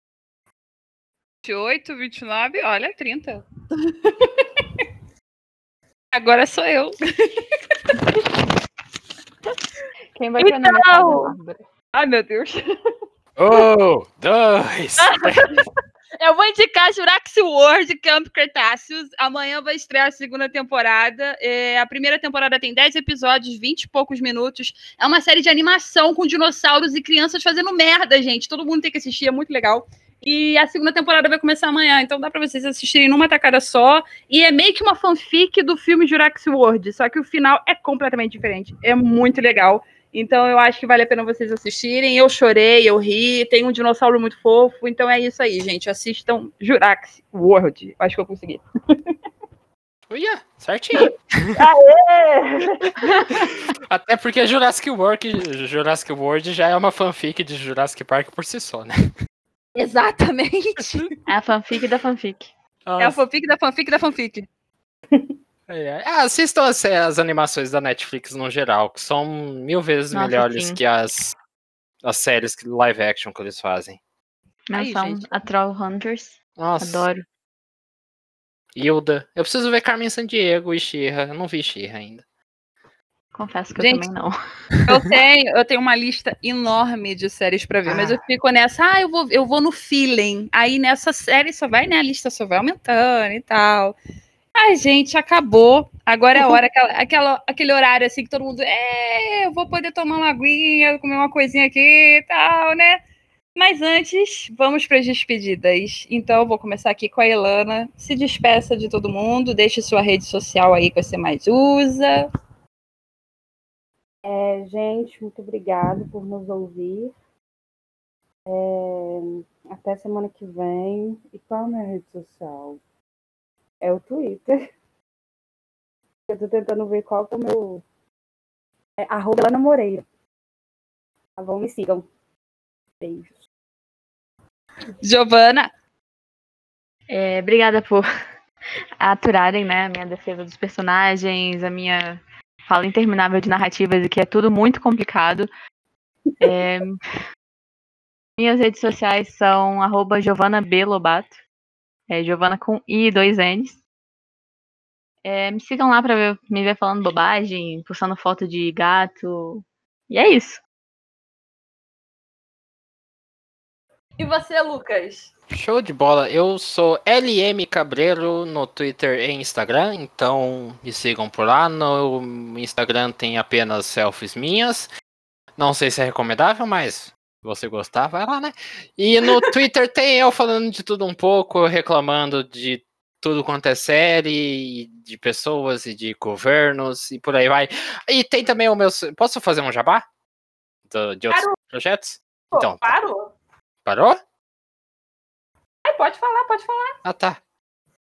28, 29, olha, 30. Agora sou eu. Quem vai pra casa, Bárbara? Ai, meu Deus. Oh, dois. Eu vou indicar Jurassic World Camp Cretaceous. Amanhã vai estrear a segunda temporada. É, a primeira temporada tem 10 episódios, 20 e poucos minutos. É uma série de animação com dinossauros e crianças fazendo merda, gente. Todo mundo tem que assistir, é muito legal. E a segunda temporada vai começar amanhã, então dá pra vocês assistirem numa tacada só. E é meio que uma fanfic do filme Jurassic World, só que o final é completamente diferente. É muito legal. Então eu acho que vale a pena vocês assistirem. Eu chorei, eu ri, tem um dinossauro muito fofo. Então é isso aí, gente. Assistam Jurassic World. Acho que eu consegui. Uia, certinho. Até porque Jurassic World, Jurassic World já é uma fanfic de Jurassic Park por si só, né? Exatamente. É a fanfic da fanfic. É a fanfic da fanfic da fanfic. É, é. Ah, assistam as, as, animações da Netflix no geral, que são mil vezes Nossa, melhores sim. que as, as séries que- live action que eles fazem. Aí, a Troll Hunters. Nossa, Adoro. Hilda. Eu preciso ver Carmen Sandiego e Xirra. Eu não vi Xirra ainda. Confesso que Gente, eu também não. Eu tenho, eu tenho uma lista enorme de séries pra ver, mas eu fico nessa, ah, eu vou, eu vou no feeling. Aí nessa série só vai, né? A lista só vai aumentando e tal. Ai, gente, acabou. Agora é a hora, aquela, aquela, aquele horário assim que todo mundo, é, eu vou poder tomar uma aguinha, comer uma coisinha aqui e tal, né? Mas antes, vamos para as despedidas. Então, eu vou começar aqui com a Elana. Se despeça de todo mundo, deixe sua rede social aí que você mais usa. É, gente, muito obrigado por nos ouvir. É, até semana que vem. E qual é a minha rede social? É o Twitter. Eu tô tentando ver qual que é o meu. É arroba Lana Moreira. Tá bom? Me sigam. Beijos. Giovana. É, obrigada por aturarem né, a minha defesa dos personagens, a minha fala interminável de narrativas e que é tudo muito complicado. É, minhas redes sociais são arroba Giovana B. Lobato. É, Giovana com I e dois N's. É, me sigam lá pra ver- me ver falando bobagem, postando foto de gato. E é isso. E você, Lucas? Show de bola. Eu sou LM Cabreiro no Twitter e Instagram, então me sigam por lá. No Instagram tem apenas selfies minhas. Não sei se é recomendável, mas se você gostar, vai lá, né? E no Twitter tem eu falando de tudo um pouco, reclamando de tudo quanto é série, de pessoas e de governos e por aí vai. E tem também o meu. Posso fazer um jabá? Do- de outros Claro. projetos? Pô, Então, tá. parou? Parou? Pode falar, pode falar. Ah, tá.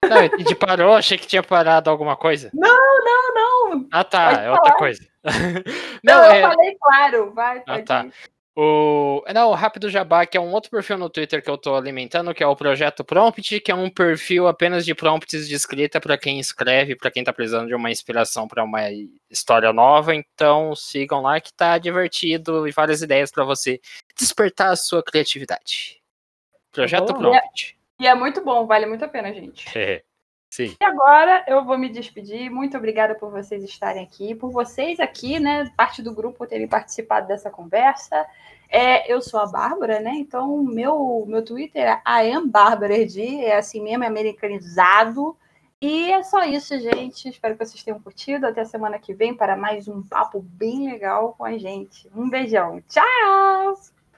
Não, entendi, parou, achei que tinha parado alguma coisa. Não, não. Ah, tá, Pode é outra falar. coisa. Não, Não, eu é. falei claro. Vai, Ah, tá. ir. O... Não, o Rápido Jabá, que é um outro perfil no Twitter que eu tô alimentando, que é o Projeto Prompt, que é um perfil apenas de prompts de escrita para quem escreve, para quem tá precisando de uma inspiração para uma história nova. Então sigam lá que tá divertido e várias ideias para você despertar a sua criatividade. Projeto. Prompt. E é muito bom, vale muito a pena, gente. É. Sim. E agora eu vou me despedir. Muito obrigada por vocês estarem aqui, por vocês aqui, né, parte do grupo, terem participado dessa conversa. É, eu sou a Bárbara, né? Então, meu, meu Twitter é IamBárbaraD, é assim mesmo, é americanizado. E é só isso, gente. Espero que vocês tenham curtido. Até a semana que vem para mais um papo bem legal com a gente. Um beijão. Tchau!